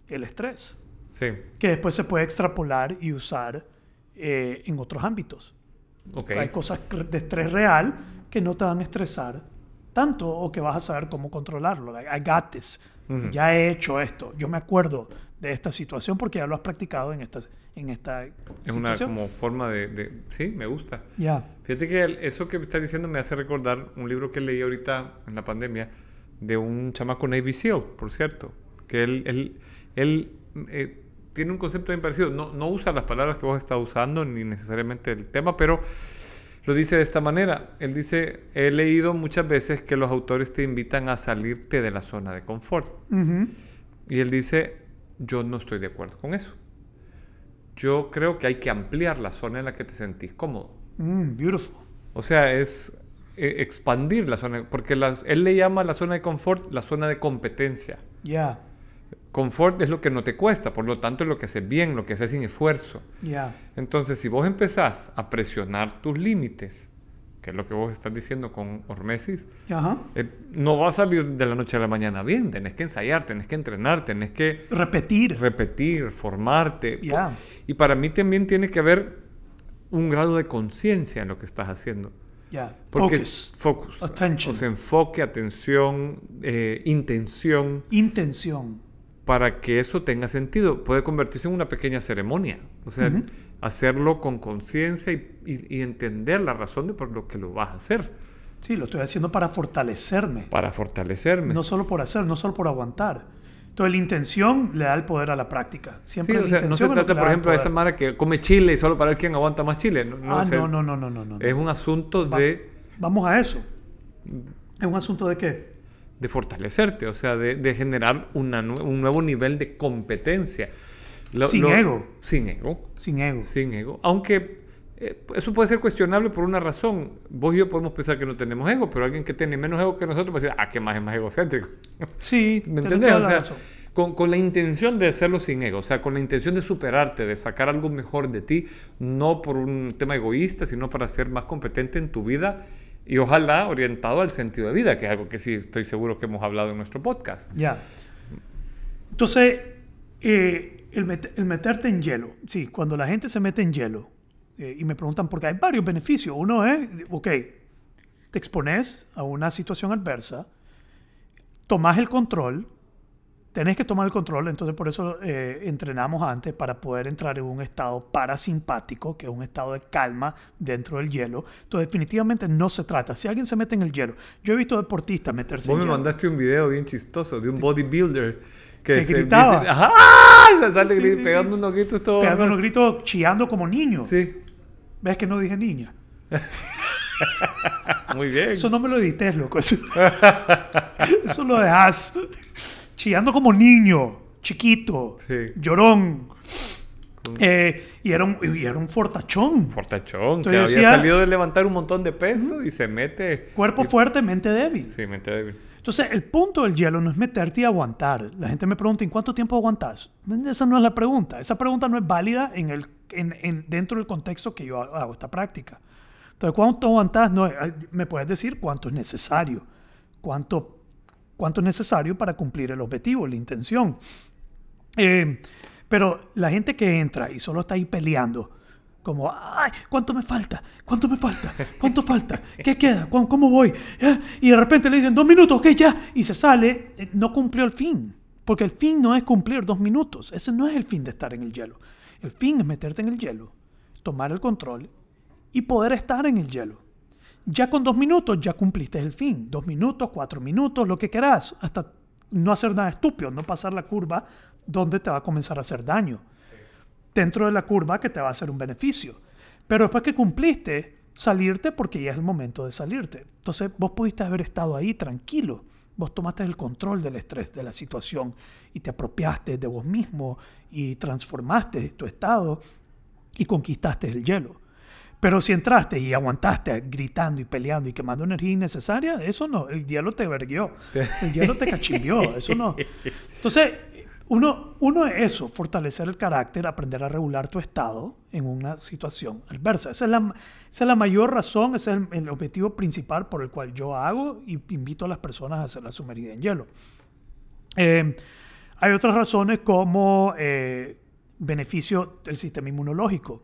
Speaker 2: el estrés,
Speaker 1: Sí.
Speaker 2: que después se puede extrapolar y usar eh, en otros ámbitos.
Speaker 1: Ok.
Speaker 2: Hay cosas de estrés real que no te van a estresar tanto o que vas a saber cómo controlarlo. Like, I got this.
Speaker 1: Ujú.
Speaker 2: Ya he hecho esto. Yo me acuerdo de esta situación porque ya lo has practicado en esta, en esta
Speaker 1: Es una
Speaker 2: situación.
Speaker 1: como forma de, de- Sí, me gusta.
Speaker 2: Ya.
Speaker 1: Fíjate que el- eso que estás diciendo me hace recordar un libro que leí ahorita en la pandemia de un chamaco Navy SEAL, por cierto, que él, él, él, eh, tiene un concepto bien parecido. No, no usa las palabras que vos estás usando ni necesariamente el tema, pero lo dice de esta manera. Él dice, he leído muchas veces que los autores te invitan a salirte de la zona de confort.
Speaker 2: Ujú.
Speaker 1: Y él dice, yo no estoy de acuerdo con eso. Yo creo que hay que ampliar la zona en la que te sentís cómodo.
Speaker 2: Mm, beautiful.
Speaker 1: O sea, es eh, expandir la zona, porque las- él le llama la zona de confort la zona de competencia.
Speaker 2: Ya.
Speaker 1: Confort es lo que no te cuesta, por lo tanto es lo que haces bien, lo que haces sin esfuerzo.
Speaker 2: Ya.
Speaker 1: Entonces, si vos empezás a presionar tus límites, que es lo que vos estás diciendo con Hormesis,
Speaker 2: Ajá.
Speaker 1: eh, no va a salir de la noche a la mañana bien, tenés que ensayar, tenés que entrenar, tenés que
Speaker 2: Repetir.
Speaker 1: repetir, formarte. Y para mí también tiene que haber un grado de conciencia en lo que estás haciendo. Porque
Speaker 2: Focus.
Speaker 1: focus.
Speaker 2: Attention.
Speaker 1: O sea, enfoque, atención, eh, intención,
Speaker 2: Intención.
Speaker 1: Para que eso tenga sentido. Puede convertirse en una pequeña ceremonia. O sea,
Speaker 2: Ujú.
Speaker 1: hacerlo con conciencia y, y- y entender la razón de por lo que lo vas a hacer.
Speaker 2: Sí, lo estoy haciendo para fortalecerme.
Speaker 1: Para fortalecerme.
Speaker 2: No solo por hacer, no solo por aguantar. Entonces, la intención le da el poder a la práctica.
Speaker 1: Sí,
Speaker 2: Siempre
Speaker 1: o
Speaker 2: la
Speaker 1: sea, no se trata, por ejemplo, de esa mara que come chile y solo para ver quién aguanta más chile. No, no,
Speaker 2: ah,
Speaker 1: o
Speaker 2: no, no, no, no, no, no.
Speaker 1: Es un asunto de,
Speaker 2: Vamos a eso. ¿Es un asunto de qué?
Speaker 1: De fortalecerte, o sea, de, de generar una un nuevo nivel de competencia. Lo-
Speaker 2: Sin
Speaker 1: lo-
Speaker 2: ego.
Speaker 1: Sin ego.
Speaker 2: Sin ego.
Speaker 1: Sin ego. Aunque eh, eso puede ser cuestionable por una razón. Vos y yo podemos pensar que no tenemos ego, pero alguien que tiene menos ego que nosotros va a decir, ah, que más es más egocéntrico.
Speaker 2: Sí,
Speaker 1: ¿Me
Speaker 2: te-
Speaker 1: entendés? O sea, con, con la intención de hacerlo sin ego, o sea, con la intención de superarte, de sacar algo mejor de ti, no por un tema egoísta, sino para ser más competente en tu vida y ojalá orientado al sentido de vida, que es algo que sí estoy seguro que hemos hablado en nuestro podcast.
Speaker 2: Ya. Entonces, eh, el, met- el meterte en hielo, sí, cuando la gente se mete en hielo eh, y me preguntan, porque hay varios beneficios. Uno es, ok, te expones a una situación adversa, tomas el control, tenés que tomar el control, entonces por eso eh, entrenamos antes para poder entrar en un estado parasimpático, que es un estado de calma dentro del hielo. Entonces definitivamente no se trata. Si alguien se mete en el hielo, yo he visto deportistas meterse
Speaker 1: Vos
Speaker 2: en
Speaker 1: me
Speaker 2: hielo.
Speaker 1: mandaste un video bien chistoso de un bodybuilder que,
Speaker 2: Que
Speaker 1: se
Speaker 2: gritaba.
Speaker 1: dice- ¡Ajá! Se sale
Speaker 2: Sí,
Speaker 1: gri-
Speaker 2: sí,
Speaker 1: pegando
Speaker 2: sí.
Speaker 1: unos gritos todo.
Speaker 2: pegando unos gritos, chillando como niño.
Speaker 1: Sí,
Speaker 2: ¿Ves que no dije niña?
Speaker 1: muy bien.
Speaker 2: Eso no me lo edites, loco. Eso, eso lo dejas chillando como niño, chiquito,
Speaker 1: Sí.
Speaker 2: llorón. Eh, y, era un, y era un fortachón.
Speaker 1: Fortachón, que
Speaker 2: Entonces
Speaker 1: había
Speaker 2: decía-
Speaker 1: salido de levantar un montón de peso y se mete.
Speaker 2: Cuerpo fuerte, mente débil.
Speaker 1: Sí, mente débil.
Speaker 2: Entonces, el punto del hielo no es meterte y aguantar. La gente me pregunta, ¿en cuánto tiempo aguantas? Esa no es la pregunta. Esa pregunta no es válida en el, en, en- dentro del contexto que yo hago esta práctica. Entonces, ¿cuánto aguantas? No, me puedes decir cuánto es necesario. Cuánto, cuánto es necesario para cumplir el objetivo, la intención. Eh, pero la gente que entra y solo está ahí peleando, como, ay, ¿cuánto me falta? ¿Cuánto me falta? ¿Cuánto falta? ¿Qué queda? ¿Cómo, cómo voy? ¿Eh? Y de repente le dicen, dos minutos, ok, ya. Y se sale, eh, no cumplió el fin. Porque el fin no es cumplir dos minutos. Ese no es el fin de estar en el hielo. El fin es meterte en el hielo, tomar el control y poder estar en el hielo. Ya con dos minutos ya cumpliste el fin. Dos minutos, cuatro minutos, lo que quieras. Hasta no hacer nada estúpido, no pasar la curva donde te va a comenzar a hacer daño. Dentro de la curva que te va a hacer un beneficio. Pero después que cumpliste, salirte porque ya es el momento de salirte. Entonces vos pudiste haber estado ahí tranquilo. Vos tomaste el control del estrés de la situación y te apropiaste de vos mismo y transformaste tu estado y conquistaste el hielo. Pero si entraste y aguantaste gritando y peleando y quemando energía innecesaria, eso no, el hielo te verguió, el hielo te cachimbió, eso no. Entonces, uno, uno es eso, fortalecer el carácter, aprender a regular tu estado en una situación adversa. Esa es la, esa es la mayor razón, ese es el, el objetivo principal por el cual yo hago y invito a las personas a hacer la sumergida en hielo. Eh, hay otras razones como eh, beneficio del sistema inmunológico.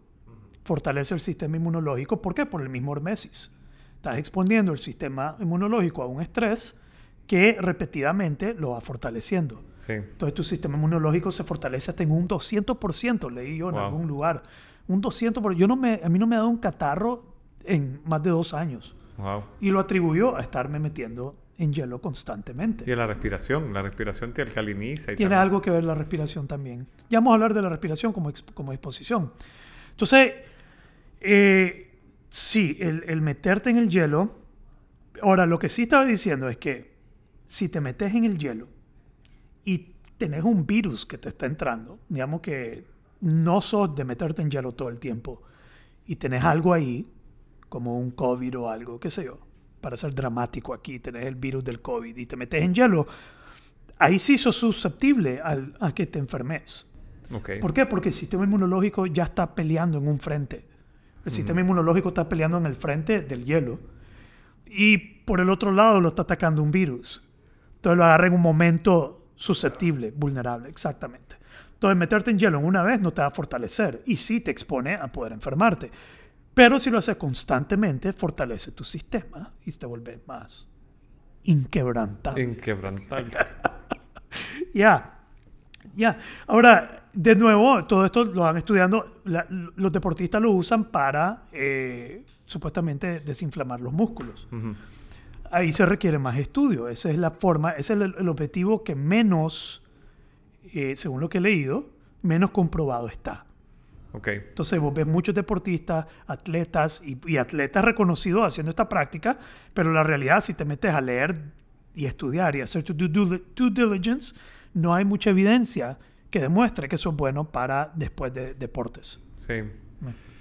Speaker 2: Fortalece el sistema inmunológico. ¿Por qué? Por el mismo hormesis. Estás exponiendo el sistema inmunológico a un estrés que repetidamente lo va fortaleciendo.
Speaker 1: Sí.
Speaker 2: Entonces tu sistema inmunológico se fortalece hasta en un 200%, leí yo en
Speaker 1: Wow.
Speaker 2: algún lugar. Un 200%. Yo no me, a mí no me ha dado un catarro en más de dos años.
Speaker 1: Wow.
Speaker 2: Y lo atribuyó a estarme metiendo en hielo constantemente.
Speaker 1: Y a la respiración. La respiración te alcaliniza. Y
Speaker 2: Tiene
Speaker 1: también-
Speaker 2: algo que ver la respiración también. Ya vamos a hablar de la respiración como, exp- como exposición. Entonces, eh, sí, el, el meterte en el hielo. Ahora, lo que sí estaba diciendo es que si te metes en el hielo y tenés un virus que te está entrando, digamos que no sos de meterte en hielo todo el tiempo y tenés algo ahí, como un COVID o algo, qué sé yo, para ser dramático aquí, tenés el virus del COVID y te metes en hielo, ahí sí sos susceptible al- a que te enfermes. ¿Por qué? Porque el sistema inmunológico ya está peleando en un frente. El sistema inmunológico está peleando en el frente del hielo. Y por el otro lado lo está atacando un virus. Entonces lo agarra en un momento susceptible, vulnerable, exactamente. Entonces meterte en hielo en una vez no te va a fortalecer y sí te expone a poder enfermarte. Pero si lo haces constantemente, fortalece tu sistema y te vuelve más inquebrantable.
Speaker 1: Inquebrantable.
Speaker 2: Ya, ya. Ahora, de nuevo, todo esto lo van estudiando, la- los deportistas lo usan para eh, supuestamente desinflamar los músculos. Ahí se requiere más estudio. Esa es la forma, ese es el, el objetivo que menos, eh, según lo que he leído, menos comprobado está.
Speaker 1: Ok.
Speaker 2: Entonces vos ves muchos deportistas, atletas y, y atletas reconocidos haciendo esta práctica, pero la realidad si te metes a leer y estudiar y hacer tu due diligence, no hay mucha evidencia que demuestre que eso es bueno para después de deportes.
Speaker 1: Sí.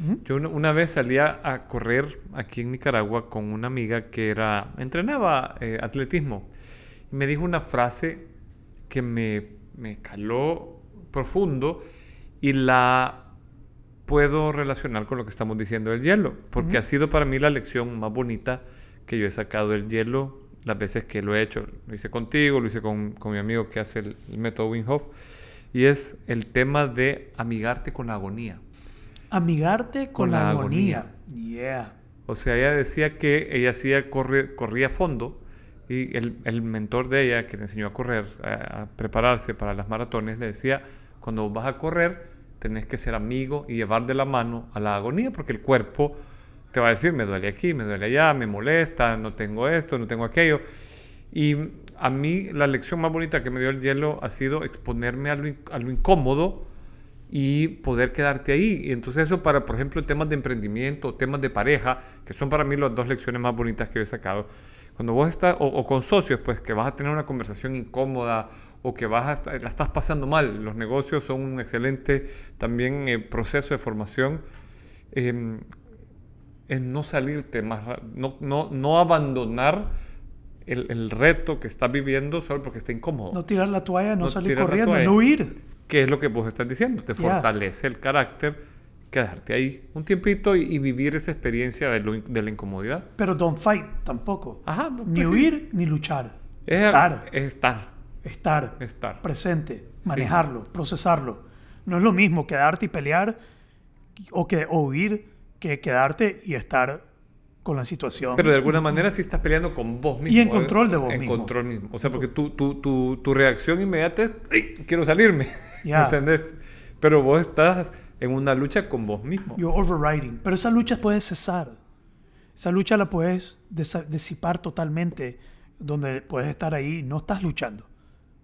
Speaker 2: Ujú.
Speaker 1: Yo una, una vez salía a correr aquí en Nicaragua con una amiga que era entrenaba eh, atletismo y me dijo una frase que me me caló profundo y la puedo relacionar con lo que estamos diciendo del hielo, porque ha sido para mí la lección más bonita que yo he sacado del hielo las veces que lo he hecho. Lo hice contigo, lo hice con, con mi amigo que hace el, el método Wim Hof, y es el tema de amigarte con la agonía.
Speaker 2: Amigarte con,
Speaker 1: Con
Speaker 2: la,
Speaker 1: la
Speaker 2: agonía. Yeah.
Speaker 1: O sea, ella decía que ella hacía corre, corría a fondo y el, el mentor de ella, que le enseñó a correr, a, a prepararse para las maratones, le decía, cuando vas a correr, tenés que ser amigo y llevar de la mano a la agonía, porque el cuerpo te va a decir, me duele aquí, me duele allá, me molesta, no tengo esto, no tengo aquello. Y a mí la lección más bonita que me dio el hielo ha sido exponerme a lo, a lo incómodo y poder quedarte ahí. Y entonces eso para, por ejemplo, temas de emprendimiento, temas de pareja, que son para mí las dos lecciones más bonitas que he sacado. Cuando vos estás, o, o con socios, pues que vas a tener una conversación incómoda o que vas a la estás pasando mal. Los negocios son un excelente también eh, proceso de formación. Eh, es no salirte más, no, no, no abandonar el, el reto que estás viviendo solo porque está incómodo.
Speaker 2: No tirar la toalla, no,
Speaker 1: No
Speaker 2: salir corriendo,
Speaker 1: toalla.
Speaker 2: no huir.
Speaker 1: ¿Qué es lo que vos estás diciendo? Te
Speaker 2: Ya.
Speaker 1: fortalece el carácter, quedarte ahí un tiempito y, y vivir esa experiencia de, lo de la incomodidad.
Speaker 2: Pero don't fight tampoco.
Speaker 1: Ajá, no,
Speaker 2: ni
Speaker 1: pues sí.
Speaker 2: huir ni luchar.
Speaker 1: Es
Speaker 2: estar.
Speaker 1: es estar.
Speaker 2: Estar.
Speaker 1: Estar.
Speaker 2: Presente.
Speaker 1: Sí.
Speaker 2: Manejarlo. Procesarlo. No es lo mismo quedarte y pelear o, que, o huir que quedarte y estar con la situación.
Speaker 1: Pero de alguna manera sí estás peleando con vos mismo.
Speaker 2: Y en
Speaker 1: ¿eh?
Speaker 2: control de vos
Speaker 1: En
Speaker 2: mismo.
Speaker 1: control mismo. O sea, porque tu, tu, tu, tu reacción inmediata es, "Ay, quiero salirme.
Speaker 2: Ya.
Speaker 1: ¿Entendés? Pero vos estás en una lucha con vos mismo.
Speaker 2: You're overriding. Pero esa lucha puede cesar. Esa lucha la puedes disipar totalmente, donde puedes estar ahí, no estás luchando.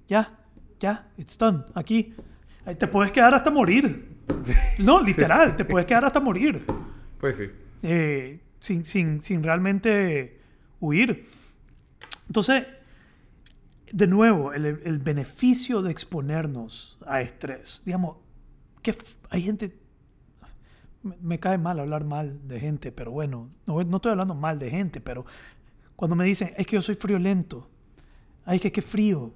Speaker 2: Ya, ya, it's done. Aquí. Te puedes quedar hasta morir. No, literal, te puedes quedar hasta morir.
Speaker 1: Pues sí.
Speaker 2: eh, sin, sin, sin realmente huir. Entonces, de nuevo, el, el beneficio de exponernos a estrés. Digamos, que hay gente... Me, me cae mal hablar mal de gente, pero bueno, no, no estoy hablando mal de gente, pero cuando me dicen, es que yo soy friolento, ay, que qué frío,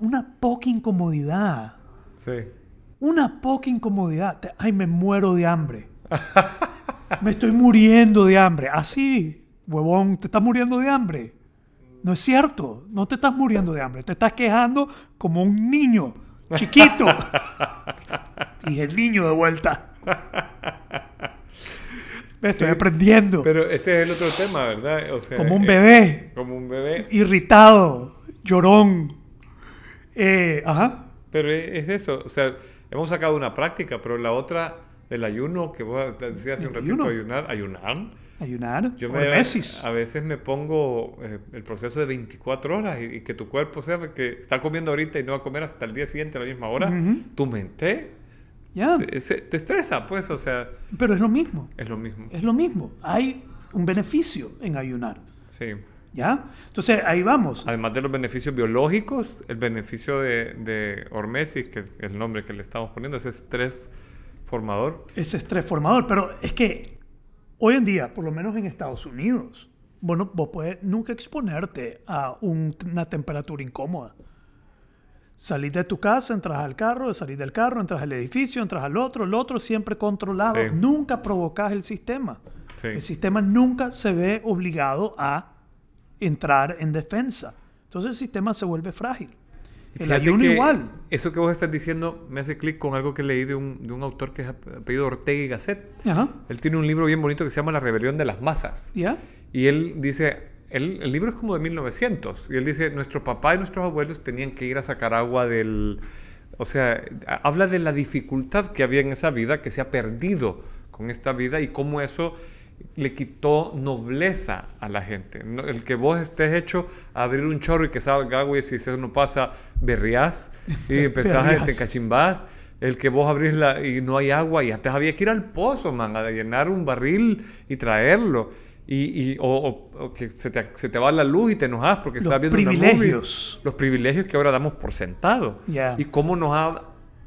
Speaker 2: una poca incomodidad,
Speaker 1: Sí.
Speaker 2: una poca incomodidad, ay, me muero de hambre. Me estoy muriendo de hambre. Así, huevón, te estás muriendo de hambre. No es cierto, no te estás muriendo de hambre, te estás quejando como un niño chiquito. y el niño de vuelta. Me estoy
Speaker 1: Sí,
Speaker 2: aprendiendo.
Speaker 1: Pero ese es el otro tema, ¿verdad? O sea,
Speaker 2: como un
Speaker 1: eh,
Speaker 2: bebé,
Speaker 1: como un bebé.
Speaker 2: irritado, llorón. Eh, ajá.
Speaker 1: Pero es eso. O sea, hemos sacado una práctica, pero la otra del ayuno, que vos decías hace un
Speaker 2: ¿El
Speaker 1: ratito, ayunar, ayunar.
Speaker 2: Ayunar.
Speaker 1: Yo me, a veces me pongo eh, el proceso de 24 horas y, y que tu cuerpo sepa que está comiendo ahorita y no va a comer hasta el día siguiente a la misma hora.
Speaker 2: Ujú.
Speaker 1: Tu mente
Speaker 2: Ya.
Speaker 1: te, se- te estresa, pues, o sea,
Speaker 2: Pero es lo mismo.
Speaker 1: es lo mismo.
Speaker 2: Es lo mismo. Hay un beneficio en ayunar.
Speaker 1: Sí.
Speaker 2: ¿Ya? Entonces ahí vamos.
Speaker 1: Además de los beneficios biológicos, el beneficio de, de hormesis, que es el nombre que le estamos poniendo, ese estrés formador.
Speaker 2: Es estrés formador. Pero es que hoy en día, por lo menos en Estados Unidos, bueno, vos puedes nunca exponerte a un- una temperatura incómoda. Salís de tu casa, entras al carro, salís del carro, entras al edificio, entras al otro, el otro siempre controlado.
Speaker 1: Sí.
Speaker 2: Nunca provocas el sistema.
Speaker 1: Sí.
Speaker 2: El sistema nunca se ve obligado a entrar en defensa. Entonces el sistema se vuelve frágil. El ayuno igual.
Speaker 1: Eso que vos estás diciendo me hace clic con algo que leí de un, de un autor que es apellido Ortega y Gasset.
Speaker 2: Ajá.
Speaker 1: Él tiene un libro bien bonito que se llama La rebelión de las masas.
Speaker 2: ¿Ya?
Speaker 1: Y él dice, él- el libro es como de 1900, y él dice, nuestro papá y nuestros abuelos tenían que ir a sacar agua del... O sea, habla de la dificultad que había en esa vida, que se ha perdido con esta vida y cómo eso le quitó nobleza a la gente. El que vos estés hecho a abrir un chorro y que salga agua y si eso no pasa, berriás y empezás a te cachimbás. El que vos abrís la, y no hay agua y antes había que ir al pozo, man, a llenar un barril y traerlo. Y, y- o, o- o que se te, se te va la luz y te enojas porque
Speaker 2: Los
Speaker 1: estás viendo una movie.
Speaker 2: privilegios.
Speaker 1: Los privilegios que ahora damos por sentado.
Speaker 2: Ya.
Speaker 1: Y cómo nos ha,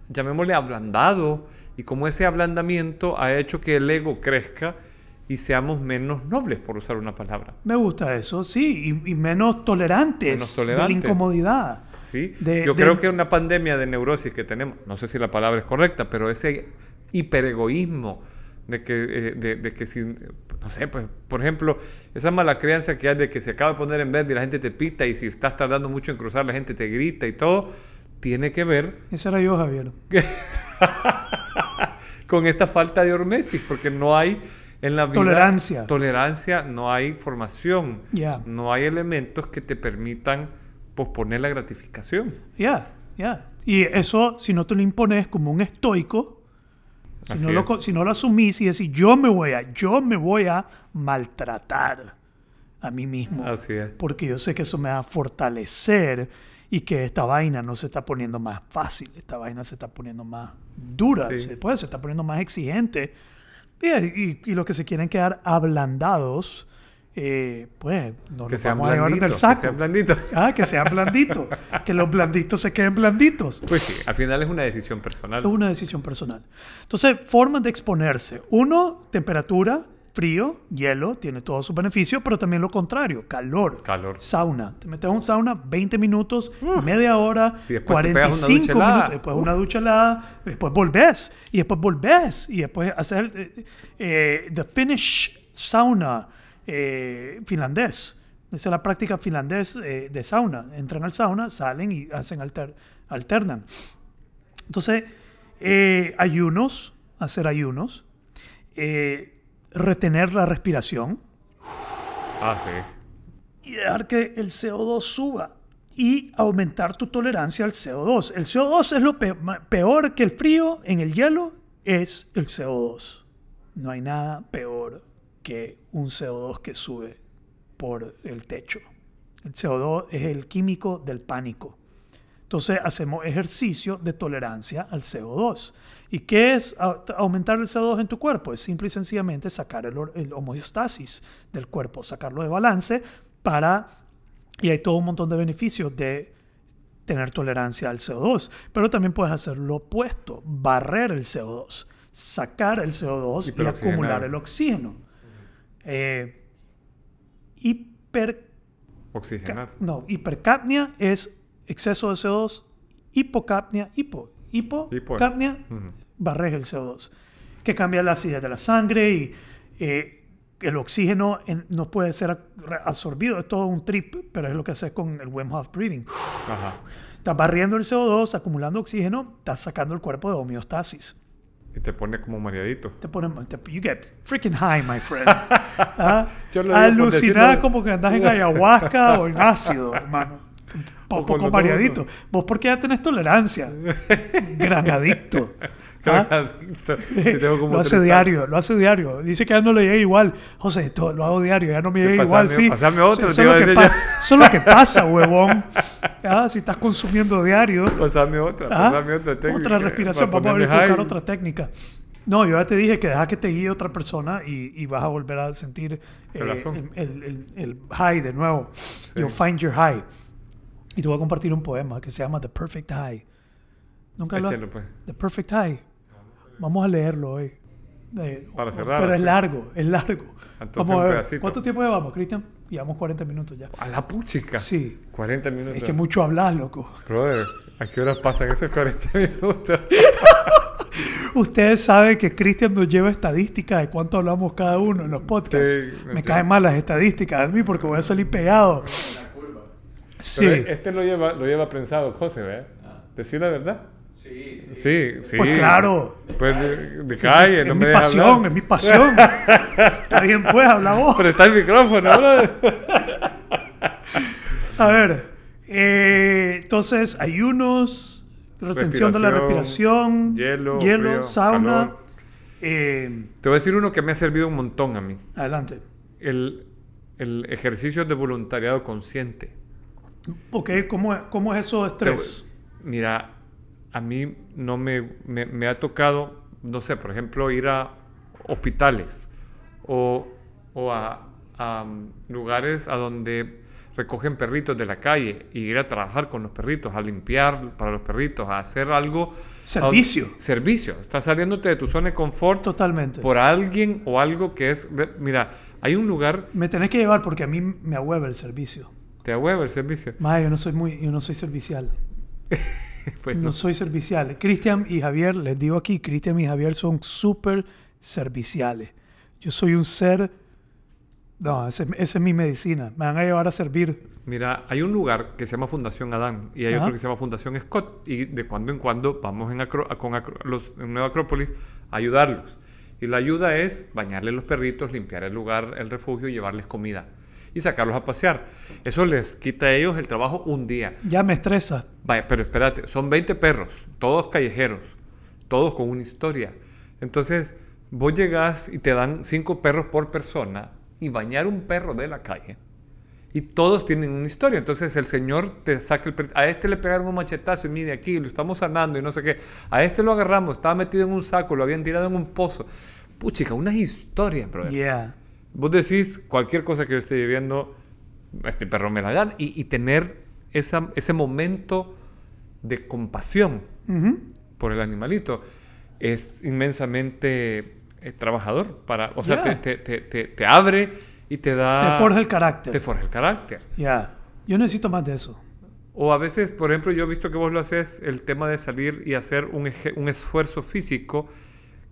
Speaker 1: llamémosle, ablandado. Y cómo ese ablandamiento ha hecho que el ego crezca y seamos menos nobles, por usar una palabra.
Speaker 2: Me gusta eso, sí, y, y menos tolerantes
Speaker 1: Menos
Speaker 2: de la
Speaker 1: tolerante.
Speaker 2: incomodidad.
Speaker 1: ¿sí?
Speaker 2: De-
Speaker 1: Yo
Speaker 2: de-
Speaker 1: creo que una pandemia de neurosis que tenemos, no sé si la palabra es correcta, pero ese hiperegoísmo de que, eh, de, de que si, no sé, pues, por ejemplo, esa mala creencia que hay de que se acaba de poner en verde y la gente te pita y si estás tardando mucho en cruzar la gente te grita y todo, tiene que ver
Speaker 2: Ese era yo, Javier.
Speaker 1: con esta falta de hormesis, porque no hay en la vida
Speaker 2: Tolerancia.
Speaker 1: tolerancia, no hay formación,
Speaker 2: Ya.
Speaker 1: no hay elementos que te permitan posponer la gratificación.
Speaker 2: Ya, ya. Y eso, si no te lo impones como un estoico, si
Speaker 1: Así
Speaker 2: no, lo,
Speaker 1: es.
Speaker 2: si no lo asumís y decís, yo me voy a, yo me voy a maltratar a mí mismo.
Speaker 1: Así es.
Speaker 2: Porque yo sé que eso me va a fortalecer y que esta vaina no se está poniendo más fácil, esta vaina se está poniendo más dura,
Speaker 1: Sí.
Speaker 2: se, puede, se está poniendo más exigente. Y, y, los que se quieren quedar ablandados, eh, pues no
Speaker 1: Que sean
Speaker 2: vamos a llevar del
Speaker 1: blanditos, que
Speaker 2: saco.
Speaker 1: sean blanditos.
Speaker 2: Ah, que sean blanditos. que los blanditos se queden blanditos.
Speaker 1: Pues sí, al final es una decisión personal.
Speaker 2: Es una decisión personal. Entonces, formas de exponerse. Uno, temperatura, frío, hielo, tiene todos sus beneficios, pero también lo contrario, calor.
Speaker 1: Calor.
Speaker 2: Sauna. Te metes a un sauna 20 minutos, media hora,
Speaker 1: Y después te pegas una
Speaker 2: 45
Speaker 1: ducha helada.
Speaker 2: minutos. Después
Speaker 1: Uf.
Speaker 2: una ducha helada, después volvés. Y después volvés. Y después hacer eh, eh, the Finnish sauna eh, finlandés. Esa es la práctica finlandés eh, de sauna. Entran al sauna, salen y hacen alter- alternan. Entonces, eh, ayunos, hacer ayunos, eh, retener la respiración
Speaker 1: Ah, sí.
Speaker 2: y dejar que el CO2 suba y aumentar tu tolerancia al CO2. El CO2 es lo peor que el frío en el hielo, es el CO2. No hay nada peor que un CO2 que sube por el techo. El CO2 es el químico del pánico. Entonces hacemos ejercicio de tolerancia al CO2. ¿Y qué es aumentar el CO2 en tu cuerpo? Es simple y sencillamente sacar el, el homeostasis del cuerpo, sacarlo de balance para... Y hay todo un montón de beneficios de tener tolerancia al CO2. Pero también puedes hacer lo opuesto, barrer el CO2, sacar el CO2 y, acumular el oxígeno. Eh, hiper
Speaker 1: Oxigenar.
Speaker 2: No, hipercapnia es exceso de CO2. Hipocapnia, hipo.
Speaker 1: Hipo.
Speaker 2: Hipocapnia,
Speaker 1: Ujú.
Speaker 2: barres el CO2. Que cambia la acidez de la sangre y eh, el oxígeno en- no puede ser absorbido. Es todo un trip, pero es lo que haces con el Wim Hof Breathing.
Speaker 1: Ajá.
Speaker 2: Estás barriendo el CO2, acumulando oxígeno, estás sacando el cuerpo de homeostasis.
Speaker 1: Y te pone como mareadito.
Speaker 2: Te ponen, te- you get freaking high, my friend. ¿Ah? Alucinada como que andas en ayahuasca o en ácido, hermano. Poco mareadito.
Speaker 1: dos,
Speaker 2: Vos porque ya tenés tolerancia. Gran adicto. ¿Ah?
Speaker 1: Adicto. Tengo como
Speaker 2: lo hace diario, lo hace diario. Dice que ya no le llega igual. José, esto lo hago diario, ya no me
Speaker 1: Sí,
Speaker 2: llega igual. Sí,
Speaker 1: pasame otro, te iba a
Speaker 2: que Eso es lo que pasa, huevón. Ah, Si estás consumiendo diario.
Speaker 1: Pasame otra,
Speaker 2: Ah,
Speaker 1: pasame otra técnica.
Speaker 2: Otra respiración. Vamos a verificar otra técnica. No, yo ya te dije que deja que te guíe otra persona y, y vas a volver a sentir eh, el, el- el- el high de nuevo. You'll find your high. Y te voy a compartir un poema que se llama The Perfect High. Nunca lo
Speaker 1: pues.
Speaker 2: The Perfect High. Vamos a leerlo hoy. Eh,
Speaker 1: Para cerrar,
Speaker 2: Pero es largo, es largo.
Speaker 1: Entonces,
Speaker 2: Vamos a ver. ¿Cuánto tiempo llevamos, Cristian? Llevamos 40 minutos ya.
Speaker 1: A la puchica.
Speaker 2: Sí.
Speaker 1: 40 minutos.
Speaker 2: Es que mucho hablas, loco.
Speaker 1: Brother, ¿a qué horas pasan esos 40 minutos?
Speaker 2: Ustedes saben que Cristian nos lleva estadísticas de cuánto hablamos cada uno en los podcasts.
Speaker 1: Sí,
Speaker 2: Me caen mal las estadísticas a mí porque voy a salir pegado. Sí.
Speaker 1: Pero este lo lleva, lo lleva prensado José, ¿verdad? ¿Decir la verdad? Sí, sí. Sí, sí.
Speaker 2: Pues claro.
Speaker 1: Pues de, de calle,
Speaker 2: es
Speaker 1: no
Speaker 2: mi
Speaker 1: me
Speaker 2: pasión,
Speaker 1: hablar.
Speaker 2: es mi pasión. Está bien, pues, habla vos.
Speaker 1: Pero está el micrófono, brother.
Speaker 2: A ver, eh, entonces ayunos, retención de la respiración,
Speaker 1: hielo, frío,
Speaker 2: sauna. eh,
Speaker 1: Te voy a decir uno que me ha servido un montón a mí.
Speaker 2: adelante.
Speaker 1: El, el ejercicio de voluntariado consciente.
Speaker 2: Ok, ¿cómo, es- cómo es eso de
Speaker 1: Te-
Speaker 2: estrés?
Speaker 1: mira, a mí no me, me, me ha tocado, no sé, por ejemplo, ir a hospitales o, o a, a, um, lugares a donde recogen perritos de la calle y ir a trabajar con los perritos, a limpiar para los perritos, a hacer algo.
Speaker 2: Servicio.
Speaker 1: a- servicio. Estás saliéndote de tu zona de confort
Speaker 2: Totalmente.
Speaker 1: por alguien o algo que es... Mira, hay un lugar...
Speaker 2: Me tenés que llevar porque a mí me ahueva el servicio.
Speaker 1: Te da huevo el servicio.
Speaker 2: Mae, yo no soy muy, yo no soy servicial.
Speaker 1: Pues
Speaker 2: No
Speaker 1: no.
Speaker 2: soy servicial. Cristian y Javier, les digo aquí, Cristian y Javier son súper serviciales. Yo soy un ser... No, esa es mi medicina. Me van a llevar a servir.
Speaker 1: Mira, hay un lugar que se llama Fundación Adán y hay
Speaker 2: Ajá.
Speaker 1: otro que se llama Fundación Scott y de cuando en cuando vamos en, Acro- con Acro- los, en Nueva Acrópolis a ayudarlos. Y la ayuda es bañarle los perritos, limpiar el lugar, el refugio, llevarles comida y sacarlos a pasear. Eso les quita a ellos el trabajo un día.
Speaker 2: Ya me estresa.
Speaker 1: Vaya, pero espérate, son 20 perros, todos callejeros, todos con una historia. Entonces, vos llegás y te dan 5 perros por persona y bañar un perro de la calle. Y todos tienen una historia. Entonces el Señor te saca el... per- A este le pegaron un machetazo y mide aquí, lo estamos sanando y no sé qué. A este lo agarramos, estaba metido en un saco, lo habían tirado en un pozo. Puchica, unas historias, brother.
Speaker 2: Yeah.
Speaker 1: Vos decís cualquier cosa que yo esté viviendo, este perro me la gana. Y, y tener esa, ese momento de compasión por el animalito es inmensamente eh, trabajador. Para, o sea, te, te- te- te- abre y te da...
Speaker 2: Te forja el carácter.
Speaker 1: te forja el carácter.
Speaker 2: Ya. Yo necesito más de eso.
Speaker 1: O a veces, por ejemplo, yo he visto que vos lo haces, el tema de salir y hacer un, un esfuerzo físico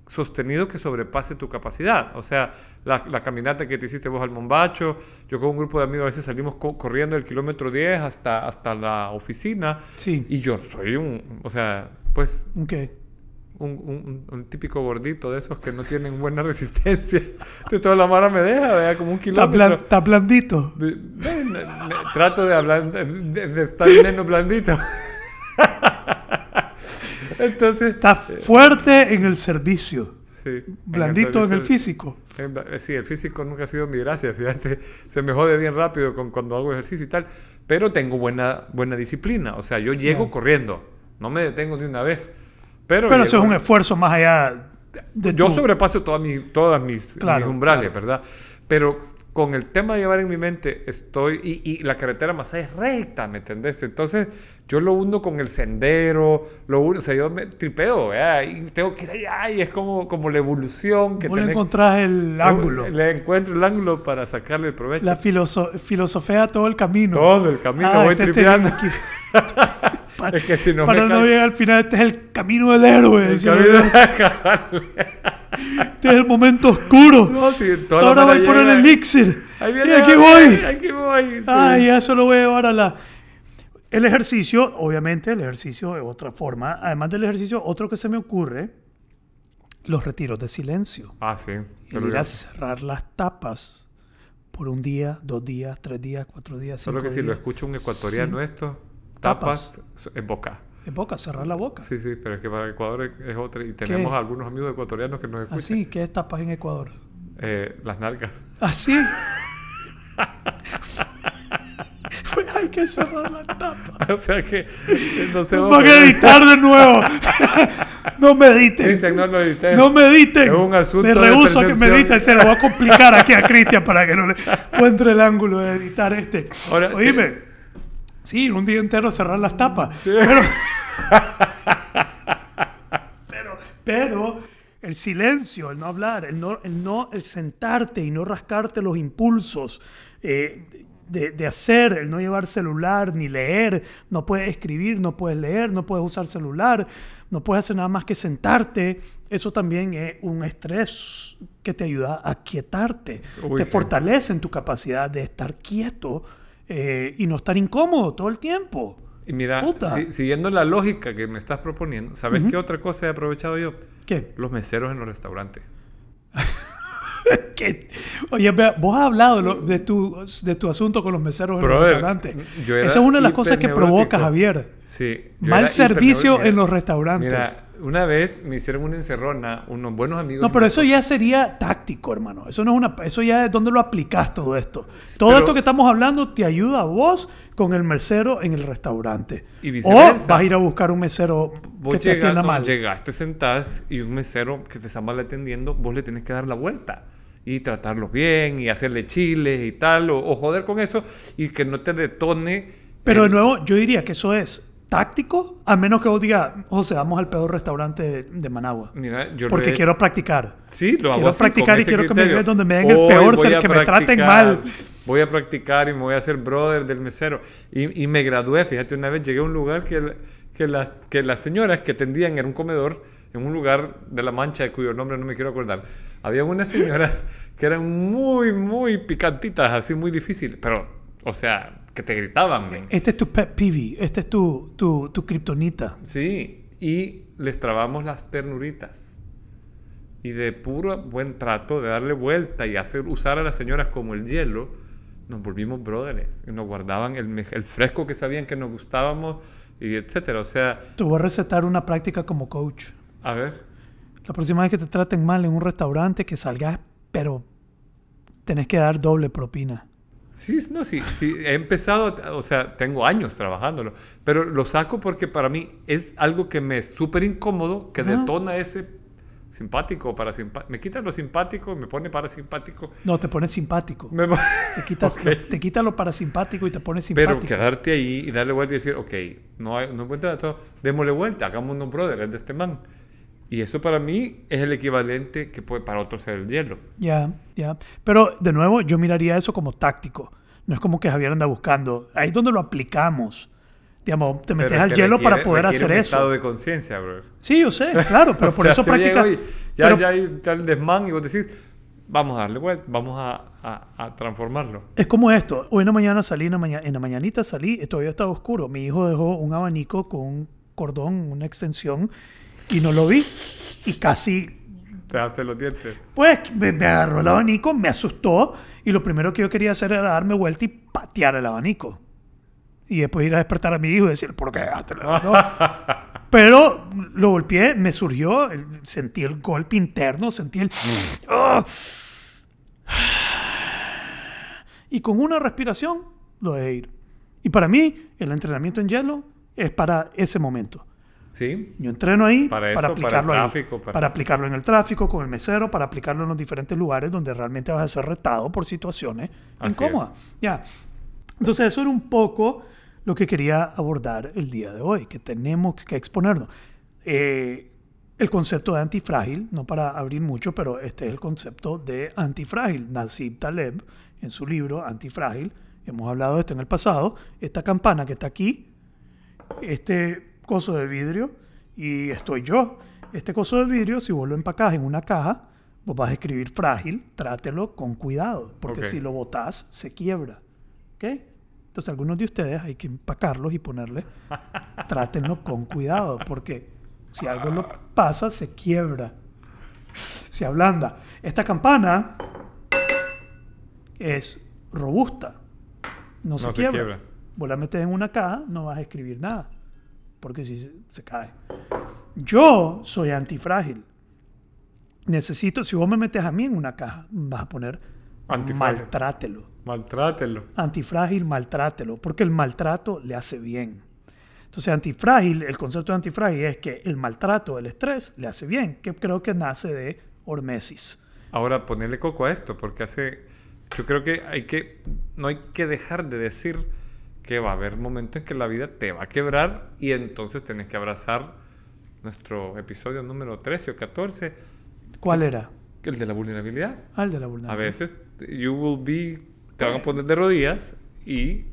Speaker 1: sostenido que sobrepase tu capacidad. O sea, la, la caminata que te hiciste vos al Mombacho, yo con un grupo de amigos a veces salimos co- corriendo el kilómetro 10 hasta, hasta la oficina
Speaker 2: Sí.
Speaker 1: y yo soy un, o sea, pues
Speaker 2: Ok.
Speaker 1: un, un- un típico gordito de esos que no tienen buena resistencia. Entonces toda la mara me deja, vea, como un kilómetro.
Speaker 2: está blandito.
Speaker 1: De- de- de- trato de hablar, de, de- de estar menos blandito. Entonces,
Speaker 2: Está fuerte en el servicio.
Speaker 1: sí,
Speaker 2: Blandito en el físico.
Speaker 1: en eh, Sí, el físico nunca ha sido mi gracia, fíjate, se me jode bien rápido con, cuando hago ejercicio y tal, pero tengo buena, buena disciplina, o sea, yo llego corriendo, no me detengo ni una vez, pero,
Speaker 2: Pero eso es un esfuerzo más allá de
Speaker 1: yo
Speaker 2: tu-
Speaker 1: sobrepaso todas mis, todas mis,
Speaker 2: Claro,
Speaker 1: mis umbrales,
Speaker 2: claro.
Speaker 1: ¿verdad? Pero con el tema de llevar en mi mente, estoy. Y, y la carretera más es recta, ¿me entendés? Entonces, yo lo uno con el sendero, lo uno. O sea, yo me tripeo, ¿verdad? Y tengo que ir allá, y es como, como la evolución que
Speaker 2: Vos le
Speaker 1: tenés-
Speaker 2: encontrás el ángulo.
Speaker 1: Le encuentro el ángulo para sacarle el provecho.
Speaker 2: La filoso- filosofía todo el camino.
Speaker 1: Todo el camino
Speaker 2: Ah,
Speaker 1: voy
Speaker 2: este- este
Speaker 1: tripeando.
Speaker 2: Pa-
Speaker 1: Es que si no
Speaker 2: para
Speaker 1: me
Speaker 2: no llegar al final, este es el camino del héroe.
Speaker 1: el
Speaker 2: decía
Speaker 1: camino-
Speaker 2: yo. Este es el momento oscuro.
Speaker 1: No, sí,
Speaker 2: Ahora voy por el elixir.
Speaker 1: Ahí
Speaker 2: y
Speaker 1: viene,
Speaker 2: aquí
Speaker 1: ahí
Speaker 2: voy.
Speaker 1: Aquí voy. sí.
Speaker 2: Ay, eso lo voy a llevar a la... El ejercicio, obviamente, el ejercicio es otra forma. Además del ejercicio, otro que se me ocurre, los retiros de silencio.
Speaker 1: Ah, sí.
Speaker 2: El ir a cerrar las tapas por un día, dos días, tres días, cuatro días, cinco
Speaker 1: Solo que si
Speaker 2: días.
Speaker 1: lo escucha un ecuatoriano esto, tapas en boca.
Speaker 2: En boca, cerrar la boca.
Speaker 1: Sí, sí, pero es que para Ecuador es- es otra. Y tenemos algunos amigos ecuatorianos que nos escuchan.
Speaker 2: Así, ¿qué es tapas en Ecuador?
Speaker 1: Eh, las nalgas.
Speaker 2: Así. Pues hay que cerrar la tapa.
Speaker 1: o sea que eh, no vos,
Speaker 2: van a editar de nuevo. no mediten.
Speaker 1: Cristian, no lo edité.
Speaker 2: No mediten.
Speaker 1: Es un asunto
Speaker 2: me
Speaker 1: de
Speaker 2: rehuso a que mediten. Se lo voy a complicar aquí a Cristian para que no le encuentre el ángulo de editar este.
Speaker 1: Ahora,
Speaker 2: Oíme. Sí, un día entero cerrar las tapas. Pero, pero, pero el silencio, el no hablar, el no, el no el sentarte y no rascarte los impulsos eh, de, de hacer, el no llevar celular ni leer, no puedes escribir, no puedes leer, no puedes usar celular, no puedes hacer nada más que sentarte. Eso también es un estrés que te ayuda a quietarte,
Speaker 1: Uy,
Speaker 2: te
Speaker 1: sí.
Speaker 2: fortalece en tu capacidad de estar quieto eh, y no estar incómodo todo el tiempo.
Speaker 1: Y mira, si- siguiendo la lógica que me estás proponiendo, ¿sabes qué otra cosa he aprovechado yo?
Speaker 2: ¿Qué?
Speaker 1: Los meseros en los restaurantes.
Speaker 2: ¿Qué? Oye, vea, vos has hablado de, lo- de tu, de tu asunto con los meseros en los restaurantes. Esa es una de las cosas que provoca. Javier.
Speaker 1: Sí.
Speaker 2: Mal servicio en los restaurantes.
Speaker 1: Mira, una vez me hicieron una encerrona, unos buenos amigos.
Speaker 2: No, pero eso ya sería táctico, hermano. Eso no es una, eso ya es donde lo aplicas todo esto. Todo
Speaker 1: pero-
Speaker 2: esto que estamos hablando te ayuda a vos con el mesero en el restaurante.
Speaker 1: Y
Speaker 2: o
Speaker 1: viceversa.
Speaker 2: vas a ir a buscar un mesero
Speaker 1: Vos
Speaker 2: que te atienda mal.
Speaker 1: llegas, te sentás y un mesero que te está mal atendiendo, vos le tienes que dar la vuelta y tratarlos bien y hacerle chiles y tal, o, o joder con eso y que no te detone.
Speaker 2: Pero de nuevo, yo diría que eso es táctico, a menos que vos digas, José, vamos al peor restaurante de, Managua.
Speaker 1: Mira, yo
Speaker 2: Porque
Speaker 1: he-
Speaker 2: quiero practicar.
Speaker 1: Sí, lo hago
Speaker 2: Quiero
Speaker 1: así,
Speaker 2: practicar
Speaker 1: con
Speaker 2: y
Speaker 1: ese
Speaker 2: quiero que me
Speaker 1: criterio.
Speaker 2: donde me den el
Speaker 1: Hoy
Speaker 2: peor,
Speaker 1: voy a
Speaker 2: que me traten mal.
Speaker 1: voy a practicar y me voy a hacer brother del mesero. Y, y me gradué, fíjate, una vez llegué a un lugar que, que, la- que las señoras que atendían era un comedor en un lugar de La Mancha, de cuyo nombre no me quiero acordar. Había unas señoras que eran muy, muy picantitas, así muy difíciles, pero, o sea, que te gritaban. men.
Speaker 2: Este es tu pet peeve, este es tu, tu, tu kriptonita.
Speaker 1: Sí, y les trabamos las ternuritas. Y de puro buen trato, de darle vuelta y hacer usar a las señoras como el hielo, nos volvimos brothers. Y nos guardaban el, el fresco que sabían que nos gustábamos, y etcétera. O sea,
Speaker 2: Te voy a recetar una práctica como coach.
Speaker 1: a ver,
Speaker 2: La próxima vez que te traten mal en un restaurante, que salgas, pero tenés que dar doble propina.
Speaker 1: Sí, no, sí, sí, he empezado, o sea, tengo años trabajándolo, pero lo saco porque para mí es algo que me es súper incómodo, que
Speaker 2: Ajá.
Speaker 1: detona ese simpático o parasimpático. Me quita lo simpático, me pone parasimpático.
Speaker 2: No, te pones simpático.
Speaker 1: Me-
Speaker 2: Te quitas, lo, te quitas lo parasimpático y te
Speaker 1: Pero
Speaker 2: simpático.
Speaker 1: quedarte ahí y darle vuelta y decir, ok, no hay no hay buen trato, démosle vuelta, hagámonos brothers de este man. Y eso para mí es el equivalente que puede para otros ser el hielo.
Speaker 2: Ya, ya. Pero de nuevo, yo miraría eso como táctico. No es como que Javier anda buscando. Ahí es donde lo aplicamos. Digamos, te metes al hielo para poder hacer
Speaker 1: un
Speaker 2: eso.
Speaker 1: estado de conciencia, bro.
Speaker 2: Sí, yo sé, claro, pero
Speaker 1: O
Speaker 2: por
Speaker 1: sea,
Speaker 2: eso
Speaker 1: yo llego
Speaker 2: practica.
Speaker 1: y ya,
Speaker 2: pero
Speaker 1: ya hay tal desmán y vos decís, vamos a darle vuelta, vamos a, a- a transformarlo.
Speaker 2: Es como esto. Hoy en la mañana salí, en la, maña- en la mañanita salí, y todavía estaba oscuro. Mi hijo dejó un abanico con un cordón, una extensión, y no lo vi. Y casi,
Speaker 1: Te daste los dientes.
Speaker 2: pues, me, me agarró el abanico, me asustó, y lo primero que yo quería hacer era darme vuelta y patear el abanico. Y después ir a despertar a mi hijo y decir, ¿por qué dejaste el abanico?" Pero lo golpeé, me surgió, sentí el golpe interno, sentí el... ¡Ah! Y con una respiración lo dejé ir. Y para mí, el entrenamiento en hielo es para ese momento.
Speaker 1: ¿Sí?
Speaker 2: Yo entreno ahí
Speaker 1: Para
Speaker 2: para,
Speaker 1: eso, para
Speaker 2: aplicarlo ahí.
Speaker 1: tráfico, para-
Speaker 2: Para... aplicarlo en el tráfico, con el mesero, para aplicarlo en los diferentes lugares donde realmente vas a ser retado por situaciones
Speaker 1: Así
Speaker 2: incómodas. Ya. Entonces, eso era un poco lo que quería abordar el día de hoy, que tenemos que exponernos. Eh, el concepto de antifrágil, no para abrir mucho, pero este es el concepto de antifrágil. Nasib Taleb, en su libro Antifrágil, hemos hablado de esto en el pasado, esta campana que está aquí, este coso de vidrio y estoy yo. Este coso de vidrio, si vos lo empacás en una caja, vos vas a escribir frágil, trátelo con cuidado, porque si lo botás, se quiebra. ¿Ok? Entonces, algunos de ustedes hay que empacarlos y ponerle, trátenlo con cuidado, porque si algo lo pasa, se quiebra, se ablanda. Esta campana es robusta, no, se,
Speaker 1: se
Speaker 2: quiebra.
Speaker 1: quiebra.
Speaker 2: Vos la metes en una caja, no vas a escribir nada, porque si se, se cae. Yo soy antifrágil. Necesito, si vos me metes a mí en una caja, vas a poner
Speaker 1: Antifrágil.
Speaker 2: maltrátelo.
Speaker 1: Maltrátelo.
Speaker 2: Antifrágil, maltrátelo, porque el maltrato le hace bien. Entonces, antifrágil, el concepto de antifrágil es que el maltrato, el estrés, le hace bien, que creo que nace de hormesis.
Speaker 1: Ahora, ponerle coco a esto, porque hace. Yo creo que hay que. No hay que dejar de decir que va a haber momentos en que la vida te va a quebrar y entonces tenés que abrazar nuestro episodio número 13 o 14,
Speaker 2: ¿Cuál era?
Speaker 1: el de la vulnerabilidad.
Speaker 2: Ah, el de la
Speaker 1: A
Speaker 2: vulnerabilidad.
Speaker 1: veces you will be. Te van a poner de rodillas y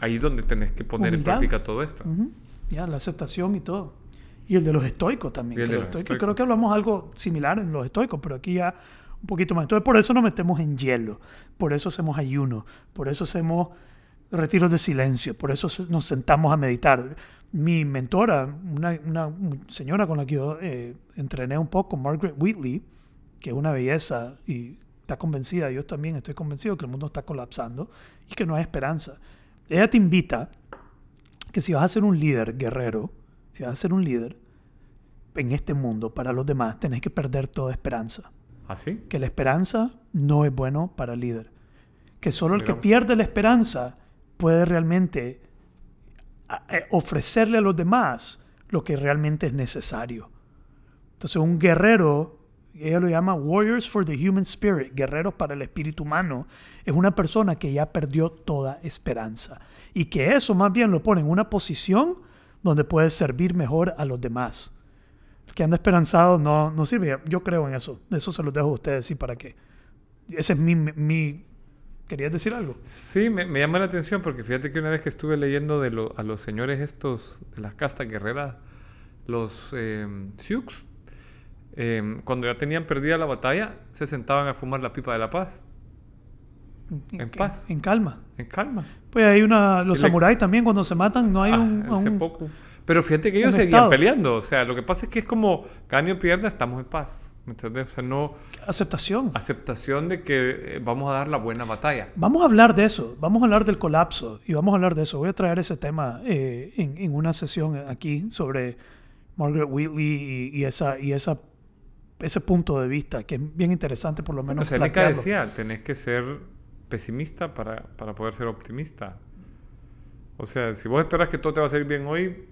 Speaker 1: ahí es donde tenés que poner en
Speaker 2: Humildad.
Speaker 1: práctica todo esto.
Speaker 2: Ujú. Ya, la aceptación y todo. Y el de los estoicos también.
Speaker 1: Y el de
Speaker 2: los
Speaker 1: los
Speaker 2: estoicos,
Speaker 1: estoicos.
Speaker 2: Creo que hablamos algo similar en los estoicos, pero aquí ya un poquito más. Entonces, por eso nos metemos en hielo. Por eso hacemos ayuno. Por eso hacemos retiros de silencio. Por eso nos sentamos a meditar. Mi mentora, una, una señora con la que yo eh, entrené un poco, Margaret Wheatley, que es una belleza y está convencida, yo también estoy convencido que el mundo está colapsando y que no hay esperanza. Ella te invita que si vas a ser un líder guerrero, si vas a ser un líder en este mundo para los demás, tenés que perder toda esperanza.
Speaker 1: ¿Así?
Speaker 2: Que la esperanza no es bueno para el líder. Que solo el que pierde la esperanza puede realmente eh, ofrecerle a los demás lo que realmente es necesario. Entonces un guerrero, ella lo llama Warriors for the Human Spirit, guerreros para el espíritu humano, es una persona que ya perdió toda esperanza. Y que eso más bien lo pone en una posición donde puede servir mejor a los demás. El que anda esperanzado no, no sirve. Yo creo en eso. Eso se los dejo a ustedes, sí, para qué. Ese es mi, mi ¿Querías decir algo?
Speaker 1: Sí, me, me llama la atención porque fíjate que una vez que estuve leyendo de lo- a los señores estos de las castas guerreras, los eh, Sioux, eh, cuando ya tenían perdida la batalla, se sentaban a fumar la pipa de la paz, En paz.
Speaker 2: En calma.
Speaker 1: en calma.
Speaker 2: Pues hay una... Los
Speaker 1: le-
Speaker 2: samuráis también cuando se matan no hay
Speaker 1: Ah,
Speaker 2: un...
Speaker 1: hace
Speaker 2: un-
Speaker 1: poco. Pero fíjate que ellos seguían
Speaker 2: estado.
Speaker 1: peleando. O sea, lo que pasa es que es como gane o pierda, estamos en paz. ¿Me entiendes? O sea, no
Speaker 2: aceptación.
Speaker 1: aceptación de que eh, vamos a dar la buena batalla.
Speaker 2: Vamos a hablar de eso, vamos a hablar del colapso y vamos a hablar de eso. Voy a traer ese tema eh, en, en una sesión aquí sobre Margaret Wheatley y, y esa, y esa, ese punto de vista que es bien interesante por lo
Speaker 1: O
Speaker 2: menos
Speaker 1: sea,
Speaker 2: plantearlo.
Speaker 1: decía, tenés que ser pesimista para, para poder ser optimista. O sea, si vos esperas que todo te va a salir bien hoy,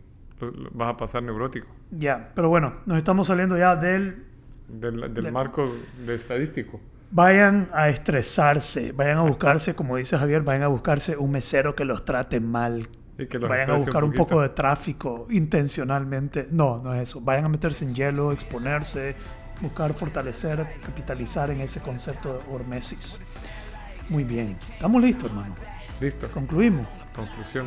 Speaker 1: vas a pasar neurótico.
Speaker 2: Ya, pero bueno, nos estamos saliendo ya del...
Speaker 1: Del, del marco de estadístico.
Speaker 2: Vayan a estresarse, vayan a buscarse, como dice Javier, vayan a buscarse un mesero que los trate mal,
Speaker 1: Y que los
Speaker 2: vayan a buscar un,
Speaker 1: poquito.
Speaker 2: poco de tráfico intencionalmente. No, no es eso. Vayan a meterse en hielo, exponerse, buscar fortalecer, capitalizar en ese concepto de hormesis. Muy bien. Estamos listos, hermano.
Speaker 1: Listo.
Speaker 2: Concluimos.
Speaker 1: Conclusión.